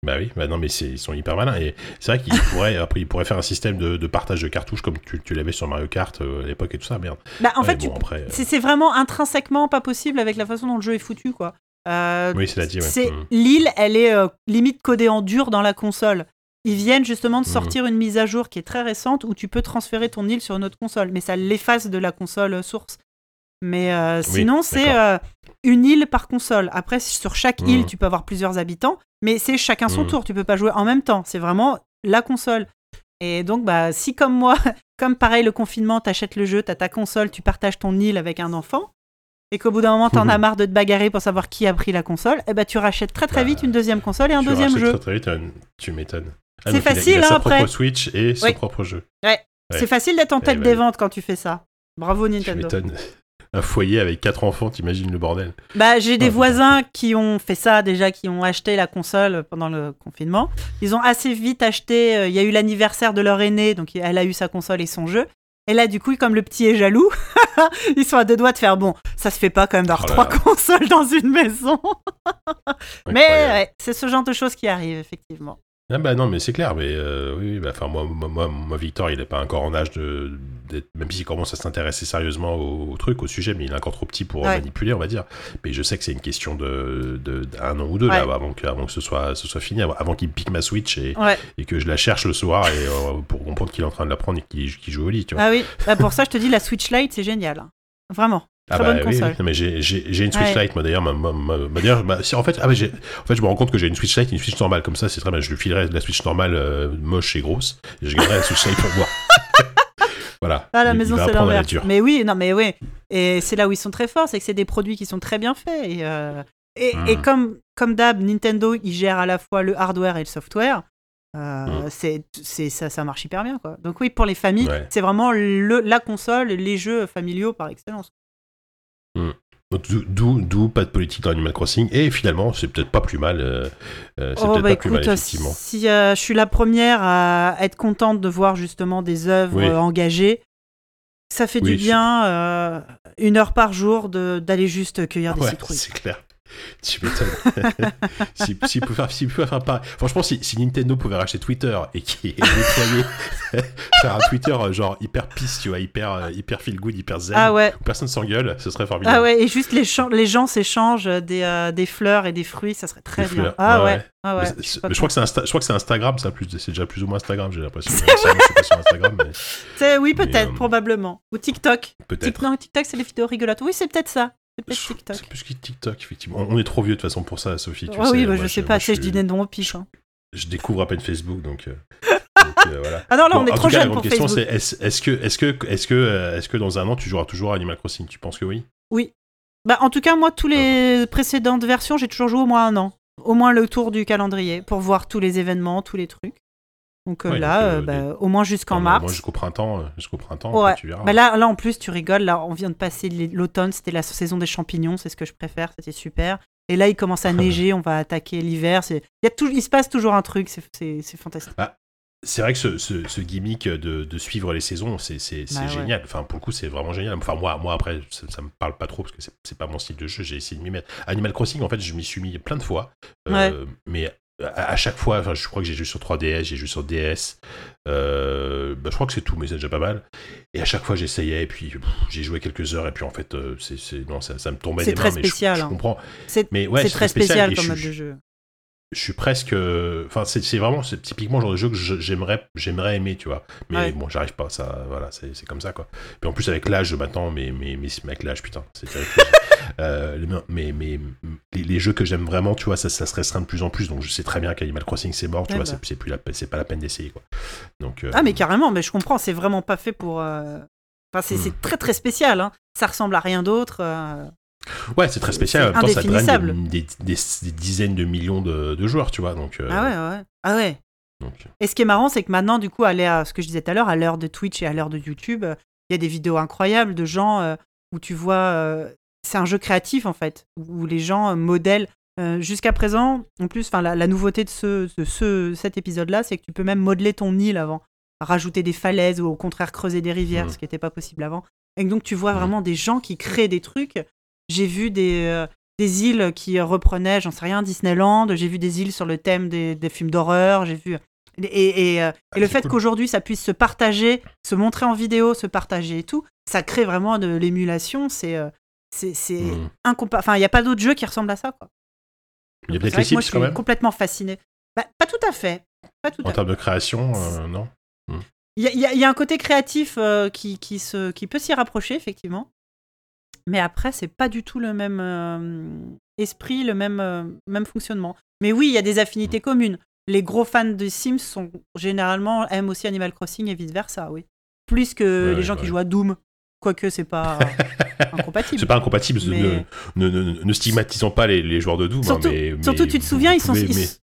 Bah oui, bah non, mais c'est- ils sont hyper malins. Et c'est vrai qu'ils [laughs] pourraient, après, ils pourraient faire un système de, de partage de cartouches comme tu, tu l'avais sur Mario Kart euh, à l'époque et tout ça, merde. Bah, en Ouais, fait, bon, euh, c'est c'est vraiment intrinsèquement pas possible avec la façon dont le jeu est foutu, quoi. Euh, Oui, c'est la dit, ouais. Mm. L'île, elle est limite codée en dur dans la console. Ils viennent justement de Mhm. sortir une mise à jour qui est très récente où tu peux transférer ton île sur une autre console, mais ça l'efface de la console source. Mais euh, sinon, c'est euh, une île par console. Après, sur chaque île, tu peux avoir plusieurs habitants, mais c'est chacun son Mhm. tour. Tu peux pas jouer en même temps. C'est vraiment la console. Et donc, bah, si comme moi, [laughs] comme pareil, le confinement, t'achètes le jeu, t'as ta console, tu partages ton île avec un enfant, et qu'au bout d'un moment, t'en Mhm. as marre de te bagarrer pour savoir qui a pris la console, et bah, tu rachètes très très Bah, vite une deuxième console et un Tu deuxième jeu. Très, très vite, tu m'étonnes. C'est donc il a- facile, il a, sa hein, après. propre Switch et son propre jeu. Ouais. Ouais. C'est facile d'être en Eh tête bah des ventes quand tu fais ça. Bravo Tu Nintendo. m'étonnes. Un foyer avec quatre enfants, t'imagines le bordel. Bah, j'ai des voisins qui ont fait ça déjà, qui ont acheté la console pendant le confinement. Ils ont assez vite acheté. euh, Il y a eu l'anniversaire de leur aîné, donc elle a eu sa console et son jeu. Et là, du coup, comme le petit est jaloux, [laughs] ils sont à deux doigts de faire bon. Ça se fait pas quand même d'avoir Oh trois consoles dans une maison. [laughs] Mais ouais, c'est ce genre de choses qui arrivent effectivement. Ah bah non, mais c'est clair, mais euh, oui, bah, moi, moi, moi, moi, Victor, il est pas encore en âge de, d'être- même s'il commence à s'intéresser sérieusement au, au truc, au sujet, mais il est encore trop petit pour Ouais. manipuler, on va dire. Mais je sais que c'est une question de, de d'un an ou deux Ouais. là, avant que, avant que ce soit, ce soit fini, avant, qu'il pique ma Switch et, Ouais. et que je la cherche le soir et euh, pour comprendre qu'il est en train de la prendre et qu'il, joue au lit, tu vois. Ah oui. Bah, pour ça, je te dis, la Switch Lite, c'est génial. hein. Vraiment. Très bonne Ah console. oui. Non, mais j'ai, une Switch Ouais. Lite, moi d'ailleurs. D'ailleurs, bah, si, en, fait, ah, bah, en fait, je me rends compte que j'ai une Switch Lite et une Switch normale. Comme ça, c'est très bien. Je lui filerai la Switch normale euh, moche et grosse. Et je garderai la Switch Lite pour moi. [laughs] voilà. À la Il- maison, c'est dure. Mais oui, non, mais oui. Et c'est là où ils sont très forts, c'est que c'est des produits qui sont très bien faits. Et, euh, et, Mm. et comme, comme d'hab, Nintendo, ils gèrent à la fois le hardware et le software. Euh, Mm. c'est, c'est, ça, ça marche hyper bien. Quoi. Donc oui, pour les familles, Ouais. c'est vraiment le, la console, les jeux familiaux par excellence. Donc, d'où- pas de politique dans Animal Crossing. Et finalement, c'est peut-être pas plus mal. euh, euh, c'est Oh, peut-être bah pas plus mal, écoute, effectivement. si euh, je suis la première à être contente de voir justement des œuvres Oui. engagées, ça fait Oui, du bien, euh, une heure par jour, d'aller juste cueillir des Ouais, citrouilles. c'est clair. Tu m'étonnes. [laughs] si. Franchement, Nintendo pouvait racheter Twitter et qui est [laughs] déployé, [laughs] faire un Twitter euh, genre hyper pisse, tu vois, hyper, euh, hyper feel good, hyper zen, Ah ouais, où personne s'engueule, ce serait formidable. Ah ouais, et juste les, les gens s'échangent des, euh, des fleurs et des fruits, ça serait très Des bien. fleurs, Ah ouais, ouais, ouais. ah ouais. Mais, je mais crois que c'est Insta- je crois que c'est Instagram, ça, plus, c'est déjà plus ou moins Instagram, j'ai l'impression. Oui, peut-être, euh, probablement. Ou TikTok. peut-être. Tik- non, TikTok, c'est des vidéos rigolotes. Oui, c'est peut-être ça. C'est Je- TikTok. C'est plus que TikTok, effectivement. On est trop vieux de toute façon pour ça, Sophie. Tu Ah sais, oui, bah, moi, je sais pas, je des noms au pif. hein. Je découvre à peine Facebook, donc. euh, [laughs] donc, euh, voilà. Ah non, là, Bon, on est trop grande pour question, Facebook. c'est est-ce que, est-ce que, est-ce que, euh, est-ce que dans un an tu joueras toujours à Animal Crossing? Tu penses que oui Bah, en tout cas, moi, tous les précédentes versions, j'ai toujours joué au moins un an. Au moins le tour du calendrier pour voir tous les événements, tous les trucs. Donc euh, Ouais, là, donc, euh, euh, bah, des- au moins jusqu'en mars. Moi, jusqu'au printemps, jusqu'au printemps, Ouais. après, tu verras. Bah là, là, en plus, tu rigoles. Là, on vient de passer l'automne. C'était la saison des champignons. C'est ce que je préfère. C'était super. Et là, il commence à neiger. on va attaquer l'hiver. C'est, il y a tout, il se passe toujours un truc. C'est, fantastique. C'est vrai que ce, ce, ce gimmick de, de suivre les saisons, c'est, Bah ouais. génial. Enfin, pour le coup, c'est vraiment génial. Enfin, moi, moi après, ça, ça me parle pas trop parce que c'est, c'est pas mon style de jeu. J'ai essayé de m'y mettre. Animal Crossing, en fait, je m'y suis mis plein de fois. Euh, Mais à, à chaque fois, enfin, je crois que j'ai joué sur 3DS, j'ai joué sur DS. Euh, bah, je crois que c'est tout, mais c'est déjà pas mal. Et à chaque fois, j'essayais, et puis j'ai joué quelques heures, et puis en fait, euh, c'est, c'est- non, ça, ça me tombait des très mains. mais je- spécial, je, hein. comprends. C'est, Mais ouais, c'est très spécial comme je- mode de jeu. je suis presque enfin c'est c'est vraiment c'est typiquement le genre de jeu que je- j'aimerais j'aimerais aimer tu vois mais Ouais. bon j'arrive pas ça voilà c'est c'est comme ça quoi puis en plus avec l'âge maintenant mais mais mais avec l'âge putain c'est terrible. Euh, mais mais les, les jeux que j'aime vraiment tu vois ça, ça se restreint de plus en plus donc je sais très bien qu'Animal Crossing c'est mort tu Ouais, vois bah. c'est- plus la c'est pas la peine d'essayer quoi donc euh, Ah, mais carrément. Mais je comprends. C'est vraiment pas fait pour. euh, Enfin, c'est, Hmm. c'est très très spécial. Hein. Ça ressemble à rien d'autre. ouais c'est très spécial en même temps ça draine des, des- des dizaines de millions de, de joueurs tu vois donc Ah ouais, ouais. Ah ouais. donc, Et ce qui est marrant, c'est que maintenant, du coup, à l'ère, ce que je disais tout à l'heure, à l'heure de Twitch et à l'heure de YouTube, il y a des vidéos incroyables de gens euh, où tu vois. euh, c'est un jeu créatif, en fait, où les gens euh, modèlent. euh, Jusqu'à présent, en plus, enfin, la, la nouveauté de, ce, de ce, cet épisode-là, c'est que tu peux même modeler ton île avant, rajouter des falaises ou au contraire creuser des rivières, Mhm. ce qui n'était pas possible avant. Et donc, tu vois Mhm. vraiment des gens qui créent des trucs. J'ai vu des, euh, des îles qui reprenaient, j'en sais rien, Disneyland. J'ai vu des îles sur le thème des, des films d'horreur. J'ai vu. Et, et, euh, et le fait cool. qu'aujourd'hui ça puisse se partager, se montrer en vidéo, se partager et tout, ça crée vraiment de l'émulation. C'est euh, c'est Hmm. incomparable. Enfin, il n'y a pas d'autre jeu qui ressemble à ça. Quoi. Il y a peut-être les Sims je quand suis même complètement fasciné. Bah, pas tout à fait. Pas tout En termes de création, euh, non Il y, a- il y y a un côté créatif euh, qui, qui, se, qui peut s'y rapprocher, effectivement. Mais après, c'est pas du tout le même euh, esprit, le même, euh, même fonctionnement. Mais oui, il y a des affinités communes. Les gros fans de Sims sont généralement aiment aussi Animal Crossing et vice versa, oui. Plus que Ouais, les gens ouais. qui jouent à Doom. Quoique c'est pas [laughs] incompatible. C'est pas incompatible, Mais- ne, ne, ne- ne stigmatisons pas les, les joueurs de Doom. hein, Surtout, mais, mais surtout, tu te souviens, ils sont,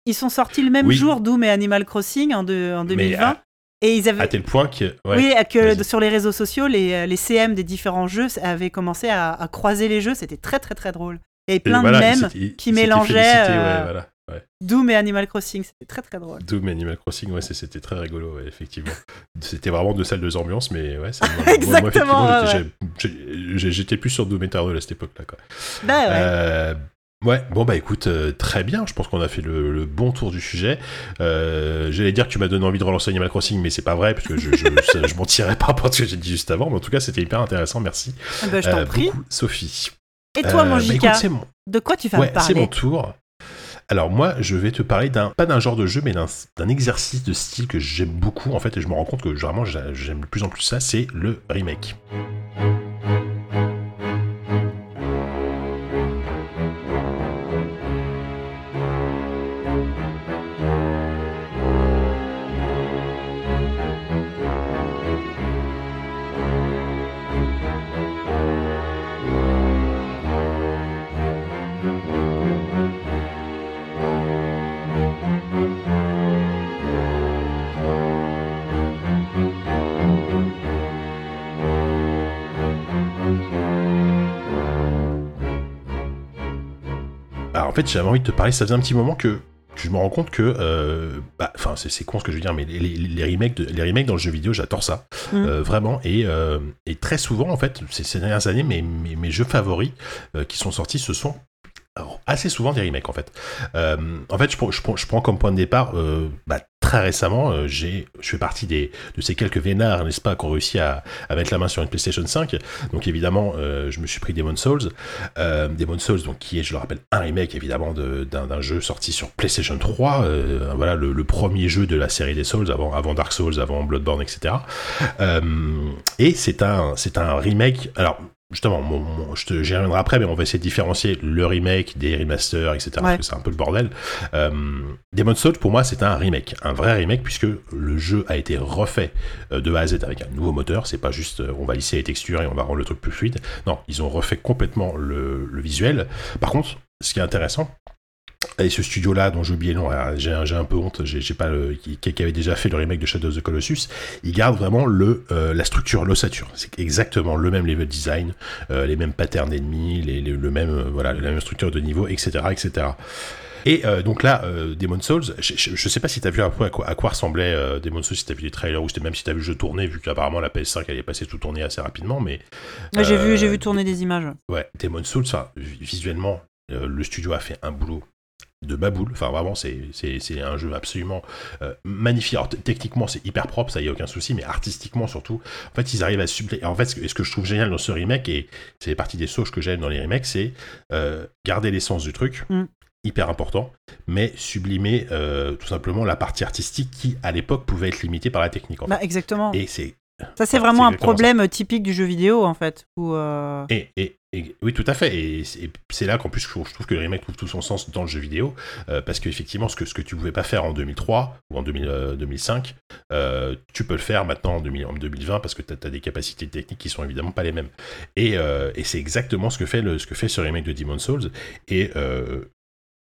ils, sont sortis le même Oui. jour, Doom et Animal Crossing, en, de- en 2020. à- et ils avaient, à tel point que. ouais, oui, que sur les réseaux sociaux, les, les CM des différents jeux avaient commencé à, à croiser les jeux. C'était très, très, très drôle. Il y avait et plein voilà, de ils mèmes, qui mélangeaient, euh, ouais, voilà, ouais. Doom et Animal Crossing. C'était très, très drôle. Doom et Animal Crossing, ouais, c'était très rigolo, ouais, effectivement. C'était vraiment deux salles, deux ambiances, mais ouais, ça, [laughs] moi, moi, Exactement, effectivement, ouais, j'étais- plus sur Doom Eternal à cette époque-là. quoi. Bah ouais. Euh, ouais, bon bah écoute, euh, très bien, je pense qu'on a fait le, le bon tour du sujet. Euh, J'allais dire que tu m'as donné envie de relancer Animal Crossing, mais c'est pas vrai, parce que je, je, ça, je m'en tirais pas par ce que j'ai dit juste avant, mais en tout cas c'était hyper intéressant, merci. Ah bah, je t'en Euh, prie. beaucoup, Sophie. Et toi, bah, mon, de quoi tu vas ouais, me c'est mon parler tour. Alors moi, je vais te parler d'un pas d'un genre de jeu, mais d'un exercice de style que j'aime beaucoup en fait, et je me rends compte que vraiment j'a- j'aime de plus en plus ça, c'est le remake. Fait, j'avais envie de te parler, ça faisait un petit moment que, que je me rends compte que, euh, bah, enfin c'est c'est con ce que je veux dire, mais les, les- les remakes, de- les remakes dans le jeu vidéo, j'adore ça, Mm. Euh, vraiment. Et, euh, et très souvent, en fait, ces, ces dernières années, mes, mes, mes jeux favoris qui sont sortis, ce sont assez souvent des remakes en fait. Euh, en fait, je je, je prends comme point de départ, euh, bah, très récemment, euh, je fais partie des, de ces quelques vénards, n'est-ce pas, qui ont réussi à, à mettre la main sur une PlayStation 5. Donc évidemment, euh, je me suis pris Demon's Souls. Euh, Demon's Souls, donc, qui est, je le rappelle, un remake évidemment de- d'un, jeu sorti sur PlayStation 3. euh, voilà, le, le premier jeu de la série des Souls, avant, avant Dark Souls, avant Bloodborne, etc. Euh, et c'est un, c'est un remake. Alors, justement, mon, mon- je te, j'y reviendrai après, mais on va essayer de différencier le remake des remasters, etc. Parce que c'est un peu le bordel. Euh, Demon's Souls, pour moi, c'est un remake, un vrai remake, puisque le jeu a été refait euh, de A à Z avec un nouveau moteur. C'est pas juste euh, on va lisser les textures et on va rendre le truc plus fluide. Non, ils ont refait complètement le, le visuel. Par contre, ce qui est intéressant, et ce studio-là, dont j'ai oublié le nom, j'ai un, peu honte, j'ai pas le, qui, qui avait déjà fait le remake de Shadow of the Colossus, il garde vraiment le, euh, la structure, l'ossature. C'est exactement le même level design, euh, les mêmes patterns ennemis, les, les- le même, euh, voilà, la même structure de niveau, etc., etc. Et donc là, Demon's Souls, je, je sais pas si t'as vu un peu à quoi, à quoi ressemblait Demon's Souls, si t'as vu les trailers ou même si t'as vu le jeu tourner, vu qu'apparemment la PS5 elle est passée tout tourner assez rapidement, mais j'ai vu, j'ai vu tourner des images. Ouais, Demon's Souls, visuellement, le studio a fait un boulot de baboule. Enfin, vraiment, c'est, un jeu absolument euh, magnifique. Alors, techniquement, c'est hyper propre, ça y a aucun souci, mais artistiquement, surtout, en fait, ils arrivent à suppléer. En fait, ce que, ce que je trouve génial dans ce remake, et c'est partie des sauces que j'aime dans les remakes, c'est euh, garder l'essence du truc. Mm. Hyper important, mais sublimer euh, tout simplement la partie artistique qui, à l'époque, pouvait être limitée par la technique. En Bah, exactement. Et c'est ça, c'est ouais, vraiment un problème typique du jeu vidéo, en fait. Où, euh, Et, et, et- oui, tout à fait. Et c'est- c'est là qu'en plus, je trouve, je trouve que le remake trouve tout son sens dans le jeu vidéo, euh, parce qu'effectivement, ce que, ce que tu pouvais pas faire en 2003 ou en 2000, euh, 2005, euh, tu peux le faire maintenant en, 2000 en 2020 parce que tu as, des capacités techniques qui sont évidemment pas les mêmes. Et, euh, et c'est exactement ce que fait le, ce que fait ce remake de Demon's Souls. Et euh,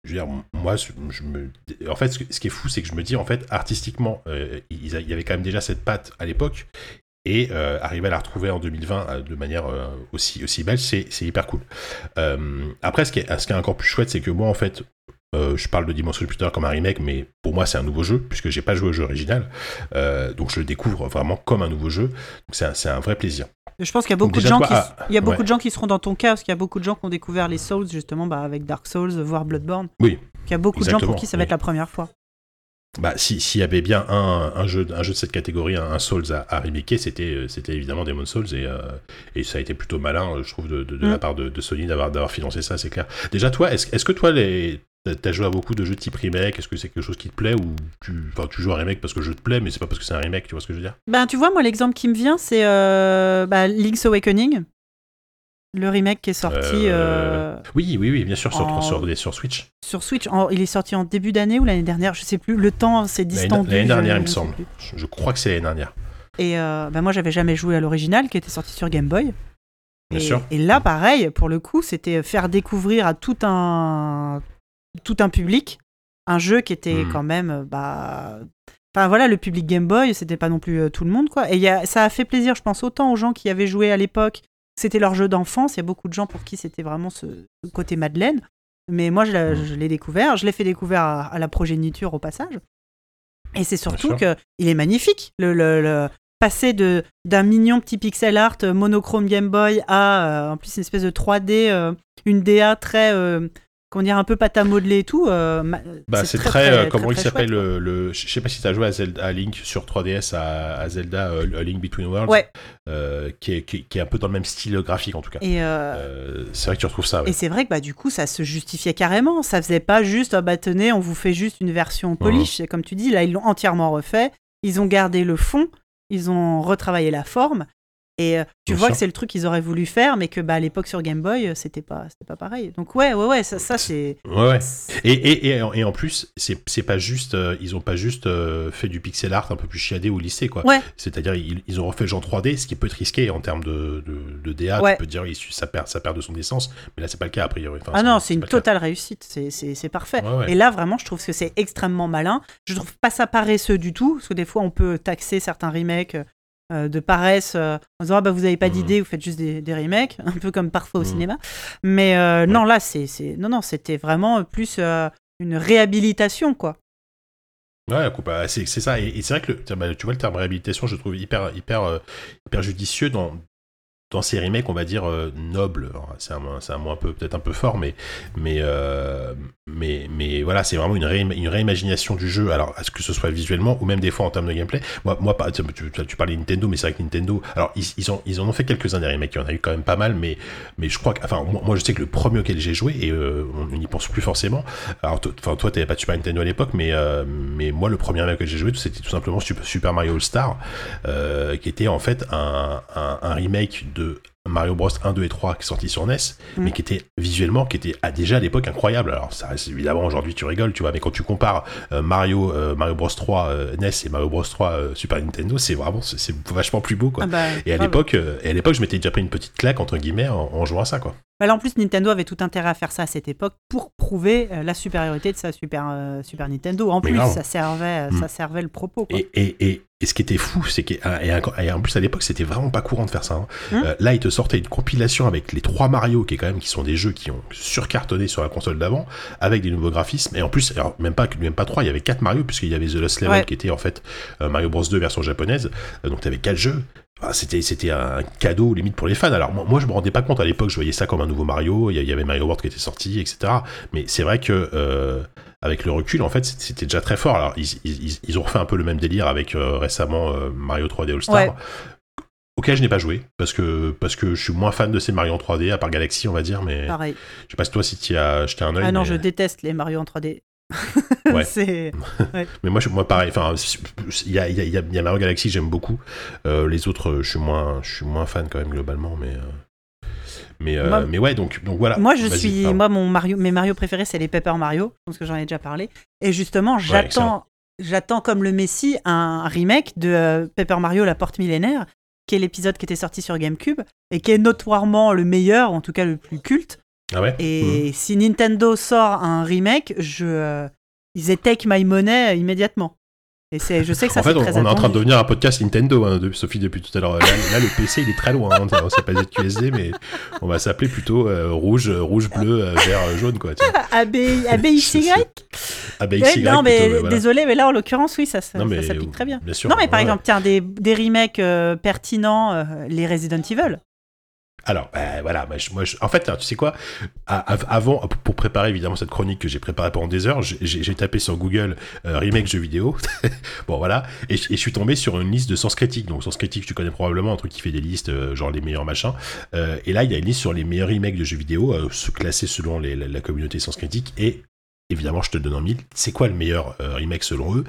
je veux dire, moi, je me, en fait, ce, qui est fou, c'est que je me dis, en fait, artistiquement, euh, il y avait quand même déjà cette patte à l'époque, et euh, arriver à la retrouver en 2020 euh, de manière euh, aussi, aussi belle, c'est c'est hyper cool. Après, ce qui, est, ce qui est encore plus chouette, c'est que moi, en fait, je parle de plus tard comme un remake, mais pour moi, c'est un nouveau jeu, puisque j'ai pas joué au jeu original. Donc, je le découvre vraiment comme un nouveau jeu. Donc, c'est un, c'est un vrai plaisir. Je pense qu'il y a beaucoup de gens toi, qui, ah, il y a beaucoup ouais. de gens qui seront dans ton cas parce qu'il y a beaucoup de gens qui ont découvert les Souls justement bah, avec Dark Souls, voire Bloodborne. Oui, Il y a beaucoup de gens pour qui ça va oui. être la première fois. Bah, si- s'il y avait bien un, un jeu, un jeu de cette catégorie, un, un Souls à, à c'était, euh, c'était évidemment Demon Souls et, euh, et ça a été plutôt malin, euh, je trouve, de, de- de Mm. la part de, de Sony d'avoir, d'avoir financé ça, c'est clair. Déjà, toi, est-ce, est-ce que toi, les, t'as- joué à beaucoup de jeux type remake? Est-ce que c'est quelque chose qui te plaît ou tu, enfin, tu joues à un remake parce que le jeu te plaît, mais c'est pas parce que c'est un remake, tu vois ce que je veux dire? Ben, tu vois, moi, l'exemple qui me vient, c'est euh, bah, Link's Awakening, le remake qui est sorti Euh, euh, Oui, oui, oui, bien sûr, sur, En- sur, sur Switch. sur Switch. En- il est sorti en début d'année ou l'année dernière, je sais plus. Le temps s'est distendu. l'année dernière, je il me semble. Je, je crois que c'est l'année dernière. Et euh, bah, moi, j'avais jamais joué à l'original qui était sorti sur Game Boy. Bien et, sûr. et là, pareil, pour le coup, c'était faire découvrir à tout un, tout un public un jeu qui était Hmm. quand même. euh, Bah... Enfin voilà, le public Game Boy, c'était pas non plus euh, tout le monde, quoi. Et il y a, ça a fait plaisir, je pense, autant aux gens qui avaient joué à l'époque. C'était leur jeu d'enfance. Il y a beaucoup de gens pour qui c'était vraiment ce, ce côté Madeleine. Mais moi, je l'ai, Hmm. je l'ai découvert. Je l'ai fait découvrir à, à la progéniture au passage. Et c'est surtout sûr. que il est magnifique. Le, le- le- passer de d'un mignon petit pixel art euh, monochrome Game Boy à euh, en plus une espèce de 3D, euh, une DA très euh, comment dire un peu pâte à modeler et tout. euh, Bah, c'est très, très, très- euh, comment très, il s'appelle le, le- je sais pas si t'as joué à, Zelda, à Link sur 3DS à, à Zelda euh, A Link Between Worlds Ouais. euh, qui, est, qui, est- qui est un peu dans le même style graphique en tout cas. Et, euh, Euh, c'est vrai que tu retrouves ça ouais. Et c'est vrai que bah, du coup, ça se justifiait carrément. Ça faisait pas juste, ah bah tenez, on vous fait juste une version polish. Et Comme tu dis, là, ils l'ont entièrement refait. Ils ont gardé le fond, ils ont retravaillé la forme. Et euh, tu Bien vois sûr. que c'est le truc qu'ils auraient voulu faire, mais que bah, à l'époque sur Game Boy, euh, c'était pas, c'était pas pareil. Donc ouais, ouais, ouais, ça, ça c'est. ouais, ouais. Et, et, et, en- et en plus c'est c'est pas juste euh, ils ont pas juste euh, fait du pixel art un peu plus chiadé ou lissé quoi Ouais. c'est-à-dire ils, ils ont refait le genre 3D ce qui peut être risqué en termes de, de, de DA Ouais. tu peux dire ça perd, ça perd de son essence mais là c'est pas le cas a priori Enfin, Ah non, c'est une totale réussite. C'est, c'est, c'est parfait. Ouais. Et là, vraiment, je trouve que c'est extrêmement malin. Je trouve pas ça paresseux du tout, parce que des fois, on peut taxer certains remakes euh, de paresse euh, en disant ah bah vous avez pas Mhm. d'idée, vous faites juste des, des remakes, [laughs] un peu comme parfois au Mhm. cinéma. Mais euh, non, là, c'est, non, non, c'était vraiment plus une réhabilitation, quoi. Ouais, bah, c'est ça. Et, et c'est vrai que le, bah, tu vois le terme réhabilitation, je trouve hyper, hyper, hyper judicieux dans, dans ces remakes, on va dire nobles. Alors, C'est un, un mot un peu peut-être un peu fort, mais mais mais mais voilà, c'est vraiment une, ré- une réimagination du jeu. Alors, est-ce que ce soit visuellement ou même des fois en termes de gameplay Moi, moi, tu, tu, parlais Nintendo, mais c'est vrai que Nintendo. Alors, ils, ont ils en ont fait quelques uns des remakes. Il y en a eu quand même pas mal, mais je crois que, enfin, moi, je sais que le premier auquel j'ai joué et euh, on n'y pense plus forcément. Alors, enfin, toi, t'avais pas de Super Nintendo à l'époque, mais mais moi, le premier remake que j'ai joué, c'était tout simplement Super, Mario All Star, euh, qui était en fait un remake de Mario Bros 1, 2 et 3 qui est sorti sur NES, Mm. mais qui était visuellement, qui était déjà à l'époque incroyable. Alors ça reste évidemment aujourd'hui tu rigoles, tu vois, mais quand tu compares euh, Mario euh, Mario Bros 3 euh, NES et Mario Bros 3 euh, Super Nintendo, c'est vraiment c'est vachement plus beau quoi. Ah bah, Et à l'époque, et à l'époque, je m'étais déjà pris une petite claque entre guillemets en, en jouant à ça quoi. Bah là, en plus, Nintendo avait tout intérêt à faire ça à cette époque pour prouver la supériorité de sa Super, euh, Super Nintendo. En Mais plus, ça servait, Mm. ça servait le propos. Quoi. Et, et, et, et ce qui était fou, c'est que et, en plus à l'époque, c'était vraiment pas courant de faire ça. hein. Hum. Euh, là, ils te sortaient une compilation avec les trois Mario, qui est quand même qui sont des jeux qui ont surcartonné sur la console d'avant, avec des nouveaux graphismes. Et en plus, alors, même pas même pas trois, il y avait quatre Mario puisqu'il y avait The Lost Level Ouais. qui était en fait euh, Mario Bros 2 version japonaise. Euh, donc t'avais quatre jeux. Ah, c'était c'était un cadeau limite pour les fans. Alors moi, je me rendais pas compte à l'époque, je voyais ça comme un nouveau Mario. Il y, avait Mario World qui était sorti, etc. Mais c'est vrai que euh, avec le recul, en fait, c'était c'était déjà très fort. Alors ils, ils, ils ont refait un peu le même délire avec euh, récemment euh, Mario 3D All Star. Ouais. Auquel je n'ai pas joué parce que parce que je suis moins fan de ces Mario en 3D à part Galaxy on va dire mais Pareil. je sais pas si toi si tu as jeté un œil Ah non, mais, je déteste les Mario en 3D. [laughs] Ouais. mais moi je- moi pareil enfin il y a, il y, a, il y a- il y a Mario Galaxy j'aime beaucoup Euh, les autres euh, je suis moins je suis moins fan quand même globalement mais euh, mais euh, Moi- mais ouais donc donc voilà Moi, je suis. pardon. Moi, mon Mario, mes Mario préférés, c'est les Paper Mario. Je pense que j'en ai déjà parlé. Et justement, j'attends, comme le Messi un remake de Paper Mario La Porte Millénaire, qui est l'épisode qui était sorti sur GameCube et qui est notoirement le meilleur, en tout cas le plus culte. Ah ouais? Et si Nintendo sort un remake, je, euh, ils take my money immédiatement. Et c'est, je sais que ça en fait, on, très on est en train de devenir un podcast Nintendo, hein, de- Sophie, depuis tout à l'heure. Là, là, le PC, il est très loin. Hein, on sait pas ZQSD, mais on va s'appeler plutôt euh, rouge, euh, rouge, bleu, euh, vert, euh, jaune, quoi. ABXY Ah, bah, Ouais, XY, Non, mais plutôt, ouais, voilà. désolé, mais là en l'occurrence, oui, ça, ça, Non, ça mais, s'applique très bien. Bien sûr. Non, mais par ouais. exemple, tiens, des, des remakes euh, pertinents, euh, les Resident Evil. Alors, bah, voilà, moi, je- en fait, tu sais quoi? Avant, pour préparer évidemment cette chronique que j'ai préparée pendant des heures, j'ai- tapé sur Google euh, remake jeux vidéo. [laughs] bon, voilà, et, je- suis tombé sur une liste de Sens Critique. Donc, Sens Critique, tu connais probablement un truc qui fait des listes, euh, genre les meilleurs machins. Euh, et là, il y a une liste sur les meilleurs remakes de jeux vidéo, classés selon la, communauté Sens Critique. Et évidemment, je te donne en mille. C'est quoi le meilleur remake selon eux?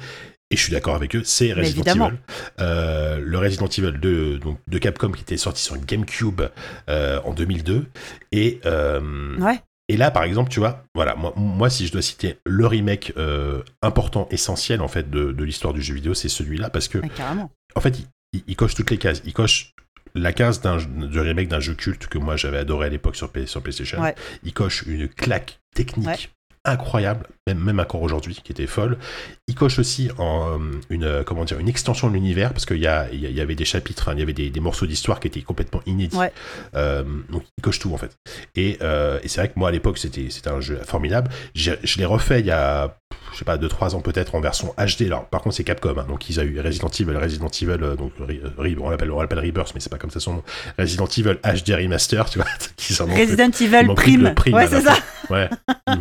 Et je suis d'accord avec eux, c'est Resident. Evil. Euh, le Resident Evil 2 donc, de Capcom qui était sorti sur GameCube euh, en 2002. Et, euh, Ouais. et là, par exemple, tu vois, voilà, moi, moi si je dois citer le remake euh, important, essentiel en fait de, de l'histoire du jeu vidéo, c'est celui-là parce que Ouais, en fait, il, il- il coche toutes les cases. Il coche la case d'un du remake d'un jeu culte que moi j'avais adoré à l'époque sur, sur PlayStation. Ouais. Il coche une claque technique. Incroyable, même, même encore aujourd'hui, qui était folle. Il coche aussi en, euh, une, euh, comment dire, une extension de l'univers, parce qu'il y, a- y, y avait des chapitres, hein, il y avait des, des morceaux d'histoire qui étaient complètement inédits. Ouais. Euh, donc il coche tout en fait. Et, euh, et c'est vrai que moi à l'époque c'était c'était un jeu formidable. Je l'ai refait il y a je sais pas 2-3 ans peut-être en version HD. Alors par contre c'est Capcom, hein, donc ils ont eu Resident Evil, Resident Evil, donc Re- on l'appelle on l'appelle Rebirth, mais c'est pas comme ça son nom. Resident Evil HD Remaster, tu vois, [laughs] Resident il Evil Prime. prime ouais, [laughs] c'est ça. Ouais,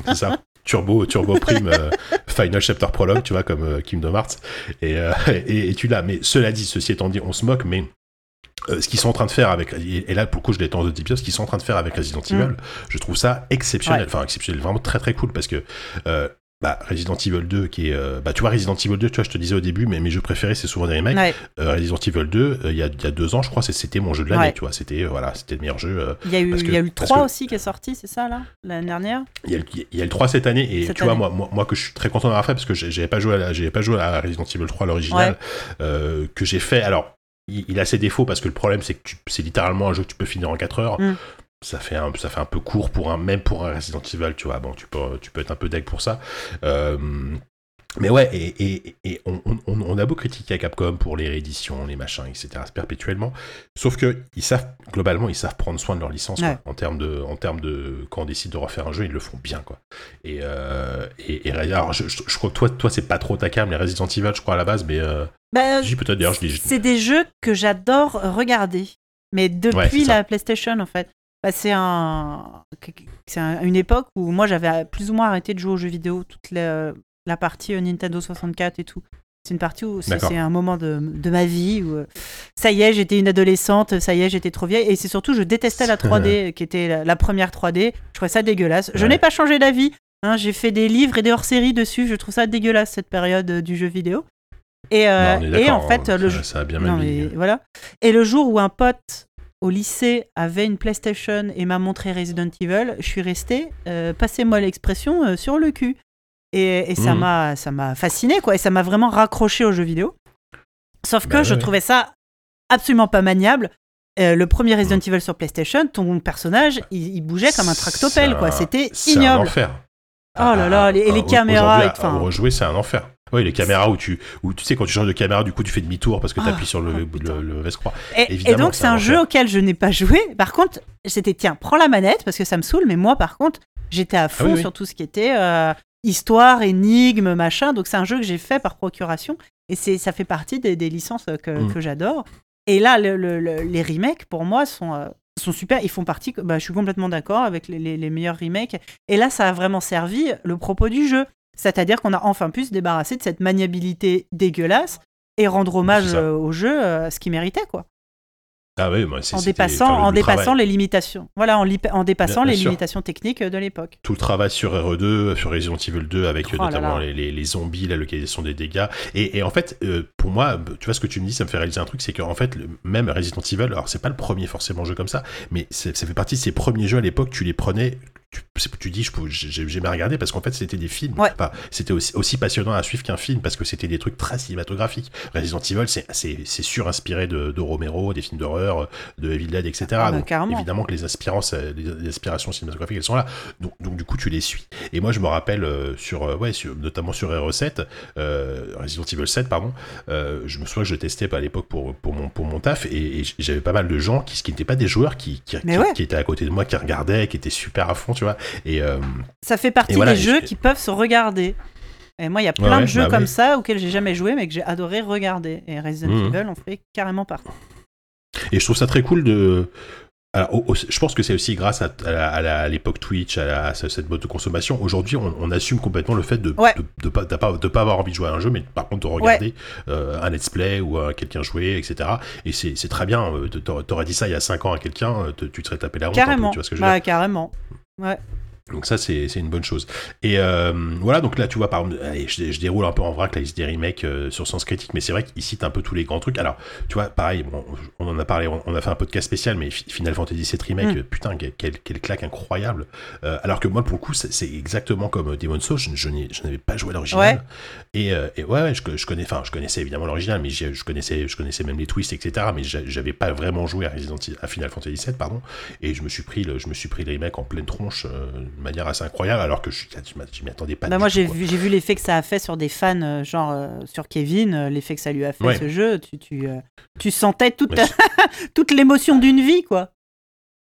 c'est ça. Turbo, Turbo Prime, euh, [laughs] Final Chapter Prologue, tu vois, comme euh, Kingdom Hearts. Et, euh, et, et tu l'as. Mais cela dit, ceci étant dit, on se moque, mais euh, ce qu'ils sont en train de faire avec et là pour le coup je deux épisodes ce qu'ils sont en train de faire avec Resident Mm. Evil je trouve ça exceptionnel Ouais. enfin exceptionnel vraiment très très cool parce que euh, bah, Resident Evil 2 qui est euh, bah tu vois Resident Evil 2 tu vois je te disais au début mais mes jeux préférés c'est souvent des remakes. Ouais. Euh, Resident Evil 2 euh, il y, a, y a deux ans je crois c'était mon jeu de l'année Ouais. tu vois. C'était euh, voilà c'était le meilleur jeu Il y a eu, il y a eu le parce 3 que- aussi qui est sorti, c'est ça, là L'année dernière? Il y, a le, il y a le 3 cette année et Cette tu vois moi, moi moi que je suis très content d'avoir fait parce que j'avais pas joué j'avais pas joué à Resident Evil 3 l'original que j'ai fait. Alors il, il a ses défauts parce que le problème c'est que c'est littéralement un jeu que tu peux finir en 4 heures. Mm. Ça fait un ça fait un peu court pour un même pour un Resident Evil tu vois bon tu peux tu peux être un peu deg pour ça Euh, mais ouais, et, et, et on, on- a beau critiquer à Capcom pour les rééditions, les machins, etc., perpétuellement, sauf que ils savent, globalement, ils savent prendre soin de leur licence, quoi. En termes de, en termes de, quand on décide de refaire un jeu, ils le font bien, quoi. Et, euh, et, et alors, je, je- je crois que toi, toi, c'est pas trop ta cam, les Resident Evil, je crois, à la base, mais euh, bah, peut-être d'ailleurs, je dis, C'est des jeux que j'adore regarder. Mais depuis la PlayStation, en fait. Bah, c'est un... c'est un- une époque où moi, j'avais plus ou moins arrêté de jouer aux jeux vidéo, toute la, la partie euh, Nintendo 64 et tout. C'est une partie où c'est un moment de, de ma vie où euh, ça y est, j'étais une adolescente, ça y est, j'étais trop vieille. Et c'est surtout, je détestais la 3D, [laughs] qui était la, la première 3D. Je trouvais ça dégueulasse. Je Ouais. n'ai pas changé d'avis. hein, J'ai fait des livres et des hors-séries dessus. Je trouve ça dégueulasse, cette période euh, du jeu vidéo. Et, euh, en fait, hein, le, ça, ça a bien non, mal mais vieilli. voilà. Et le jour où un pote au lycée avait une PlayStation et m'a montré Resident Evil, je suis resté, passez-moi l'expression, euh, sur le cul. Et, et ça m'a ça m'a fasciné quoi. Et ça m'a vraiment raccroché aux jeux vidéo. Sauf que Bah je ouais. trouvais ça absolument pas maniable. Euh, le premier Resident Evil sur PlayStation, ton personnage, il, il bougeait comme un tractopelle, C'est quoi. C'était C'est un ignoble. enfer. Oh là là, les- et les au- caméras, et- enfin- rejouer, c'est un enfer. Oui, les caméras où tu, où tu sais, quand tu changes de caméra, du coup, tu fais demi-tour parce que tu Ah, appuies sur le, oh, le Vescroix. Et, donc c'est un un jeu auquel je n'ai pas joué. Par contre, c'était tiens, prends la manette parce que ça me saoule. Mais moi, par contre, j'étais à fond Ah oui, oui. sur tout ce qui était euh, histoire, énigme, machin. Donc c'est un jeu que j'ai fait par procuration et c'est ça fait partie des, des licences que, Mm. que j'adore. Et là, le- le- le- les remakes pour moi sont euh, sont super. Ils font partie. Bah, je suis complètement d'accord avec les, les- les meilleurs remakes. Et là, ça a vraiment servi le propos du jeu. C'est-à-dire qu'on a enfin pu se débarrasser de cette maniabilité dégueulasse et rendre hommage euh, au jeu, euh, ce qu'il méritait, quoi Ah oui, en dépassant, enfin, le- en le dépassant travail- les limitations. Voilà, en, dépassant Bien- bien les sûr. limitations techniques de l'époque. tout le travail sur RE2, sur Resident Evil 2, avec Oh notamment là. Les, les- les zombies, la localisation des dégâts. Et, et en fait, euh, pour moi, tu vois ce que tu me dis, ça me fait réaliser un truc, c'est qu'en fait, le- même Resident Evil, alors c'est pas le premier forcément jeu comme ça, mais ça fait partie de ces premiers jeux à l'époque, tu les prenais, tu, tu dis, j'ai jamais regardé parce qu'en fait, c'était des films. Ouais. Enfin, c'était aussi, aussi passionnant à suivre qu'un film parce que c'était des trucs très cinématographiques. Resident Evil, c'est sur-inspiré de, de, Romero, des films d'horreur, de Evil Dead, etc. Ah, bah, donc, carrément. évidemment que les, inspirances, les inspirations cinématographiques, elles sont là. Donc, donc, du coup, tu les suis. Et moi, je me rappelle, euh, sur, euh, ouais, sur, notamment sur RE7, euh, Resident Evil 7, pardon, je me souviens que je testais à l'époque pour, pour, mon, pour mon taf et, et j'avais pas mal de gens qui, qui n'étaient pas des joueurs, qui, qui, qui, ouais. qui, étaient à côté de moi, qui regardaient, qui étaient super à fond, tu vois. Et, euh, ça fait partie voilà, des jeux je... qui peuvent se regarder. Et moi, il y a plein ouais, de jeux bah comme oui. ça auxquels j'ai jamais joué, mais que j'ai adoré regarder. Et Resident Mhm. Evil en fait carrément partie. Et je trouve ça très cool de. Alors, au- au- je pense que c'est aussi grâce à, à l'époque Twitch, à, la- à cette mode de consommation. Aujourd'hui, on, on assume complètement le fait de Ouais. de, de pas, de pas, de pas avoir envie de jouer à un jeu, mais par contre de regarder euh, un let's play ou euh, quelqu'un jouer, etc. Et c'est très bien. euh, t'aurais- dit ça il y a 5 ans à quelqu'un, tu te serais tapé la honte. peu, Carrément. tu vois ce que je veux dire? Bah, carrément. Donc ça, c'est c'est une bonne chose. Et euh, voilà, donc là, tu vois, par exemple, allez, je, je déroule un peu en vrac la liste des remakes euh, sur Sens Critique, mais c'est vrai qu'il cite un peu tous les grands trucs. Alors, tu vois, pareil, bon, on en a parlé, on, on a fait un podcast spécial, mais Fi- Final Fantasy VII Remake, Mm. putain, quelle, quelle, claque incroyable. Euh, alors que moi, pour le coup, c'est exactement comme Demon's Souls, je, je n'avais pas joué à l'original. Ouais. Et, et ouais, ouais, je, je connais, enfin, je connaissais évidemment l'original, mais je connaissais, je connaissais même les twists, etc. Mais j'a- j'avais pas vraiment joué à Resident à Final Fantasy VII, pardon. Et je me suis pris le, je me suis pris le remake en pleine tronche manière assez incroyable, alors que je, je m'y attendais pas. Bah, moi, j'ai vu, l'effet que ça a fait sur des fans, euh, genre euh, sur Kevin, euh, l'effet que ça lui a fait Ouais. ce jeu. Tu, tu, euh, tu sentais toute, [laughs] toute l'émotion d'une vie, quoi.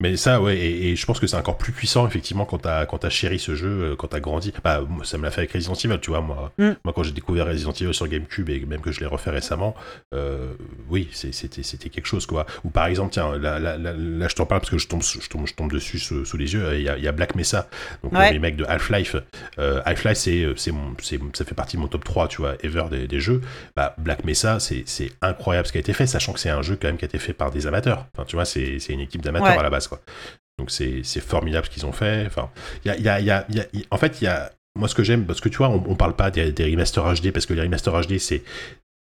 Mais ça, ouais, et, et je pense que c'est encore plus puissant, effectivement, quand t'as, quand t'as chéri ce jeu, euh, quand t'as grandi. Bah, ça me l'a fait avec Resident Evil, tu vois, moi. Mm. Moi, quand j'ai découvert Resident Evil sur GameCube, et même que je l'ai refait récemment, euh, oui, c'était, c'était quelque chose, quoi. Ou par exemple, tiens, là, là, là, là, je t'en parle parce que je tombe, je tombe, je tombe dessus sous, sous les yeux, il y, a, il y a Black Mesa, donc Ouais. le remake de Half-Life. Euh, Half-Life, c'est, c'est mon, c'est, ça fait partie de mon top 3, tu vois, ever des, des jeux. Bah, Black Mesa, c'est, c'est incroyable ce qui a été fait, sachant que c'est un jeu quand même qui a été fait par des amateurs. Enfin, tu vois, c'est, c'est une équipe d'amateurs Ouais. à la base, quoi. Donc c'est formidable ce qu'ils ont fait. Enfin, y a, y a, y en fait, il y a moi ce que j'aime parce que tu vois, on, on parle pas des, des remasters HD parce que les remasters HD c'est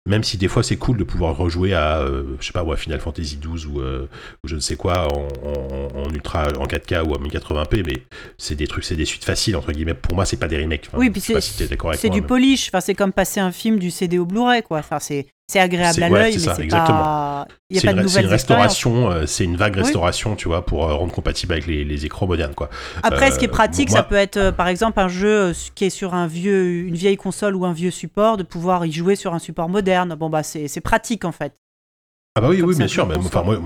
même si des fois c'est cool de pouvoir rejouer à euh, je sais pas ou à Final Fantasy 12 ou, euh, ou je ne sais quoi en, en- en ultra en 4K ou en 1080p mais c'est des trucs c'est des suites faciles entre guillemets pour moi c'est pas des remakes Enfin, oui, puis c'est, si du polish. Enfin, c'est comme passer un film du CD au Blu-ray, quoi. Enfin, c'est, c'est agréable à ouais, l'œil, c'est mais pas. Il n'y a c'est pas une, de re- c'est une nouvelles restauration, euh, c'est une vague Oui. restauration, tu vois, pour euh, rendre compatible avec les, les écrans modernes, quoi. Après, ce qui est Euh, pratique, moi- ça peut être euh, par exemple un jeu qui est sur un vieux, une vieille console ou un vieux support, de pouvoir y jouer sur un support moderne. Bon, bah, c'est pratique en fait. Ah bah oui, Comme oui, bien sûr. enfin, moi,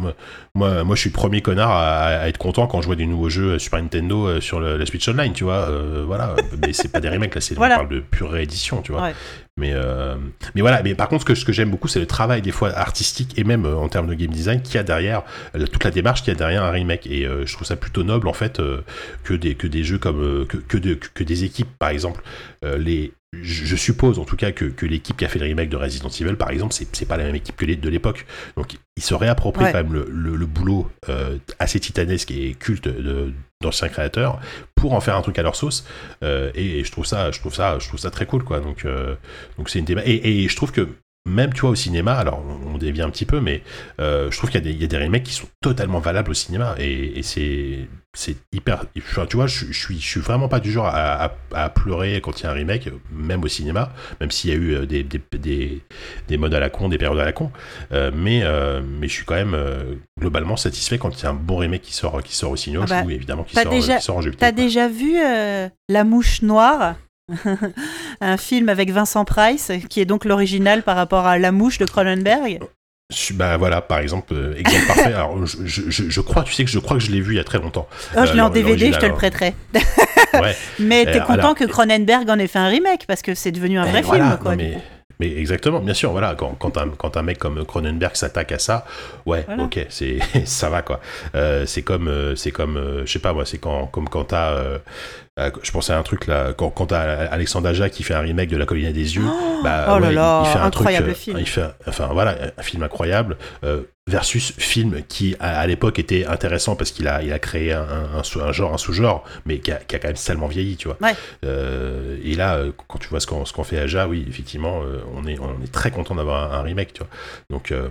moi, moi, je suis le premier connard à, à être content quand je vois des nouveaux jeux Super Nintendo sur le- la Switch Online, tu vois. euh, voilà. mais c'est pas des remakes, là, c'est Voilà. on parle de pure réédition, tu vois. Ouais. Mais, euh, mais voilà. Mais par contre, ce que, ce que j'aime beaucoup, c'est le travail des fois artistique et même euh, en termes de game design qu'il y a derrière euh, toute la démarche qu'il y a derrière un remake. Et euh, je trouve ça plutôt noble en fait que des que des jeux comme que que, de- que des équipes, par exemple, les je suppose en tout cas que, que l'équipe qui a fait le remake de Resident Evil, par exemple, c'est c'est pas la même équipe que les de l'époque. Donc ils se réapproprient Ouais. quand même le, le- le boulot euh, assez titanesque et culte de- d'anciens créateurs pour en faire un truc à leur sauce. Euh, et, je trouve ça, je trouve ça, je trouve ça très cool, quoi. Donc euh, donc c'est une et, et je trouve que même tu vois au cinéma, alors on, on dévie un petit peu, mais euh, je trouve qu'il y, a des- il y a des remakes qui sont totalement valables au cinéma et, et c'est c'est hyper. tu vois, je, je suis je suis vraiment pas du genre à, à- à pleurer quand il y a un remake, même au cinéma, même s'il y a eu euh, des, des, des, des modes à la con, des périodes à la con, euh, mais euh, mais je suis quand même euh, globalement satisfait quand il y a un bon remake qui sort qui sort au cinéma Ah bah, ou évidemment qui sort, déjà- qui sort en jeu. T'as déjà vu La Mouche Noire? [laughs] Un film avec Vincent Price, qui est donc l'original par rapport à La Mouche de Cronenberg. Bah voilà, par exemple, euh, exemple [laughs] parfait. Alors, je, je, je, crois, tu sais que je crois que je l'ai vu il y a très longtemps. Oh, je l'ai en l'or- DVD, je te le prêterai. [laughs] Ouais. Mais t'es Euh, content alors, que Cronenberg en ait fait un remake, parce que c'est devenu un Eh, vrai voilà, film, quoi. non, mais, mais exactement, bien sûr, voilà, quand, quand, un, quand un mec comme Cronenberg s'attaque à ça, ouais, Voilà. ok, c'est ça va quoi. Euh, c'est comme, euh, c'est comme, euh, je sais pas moi, c'est quand, comme quand t'as, euh, euh, je pensais à un truc là, quand, quand t'as Alexandre Aja qui fait un remake de La Colline des Yeux, Oh, bah, oh ouais, il- là, il, fait un incroyable truc, euh, film. il fait, enfin voilà, un film incroyable. euh, versus film qui à, à l'époque était intéressant parce qu'il a il a créé un, genre un sous-genre mais qui a, qui a quand même tellement vieilli tu vois Ouais. Euh, et là euh, quand tu vois ce qu'on ce qu'on fait Aja oui effectivement euh, on est on est très content d'avoir un, remake tu vois donc euh,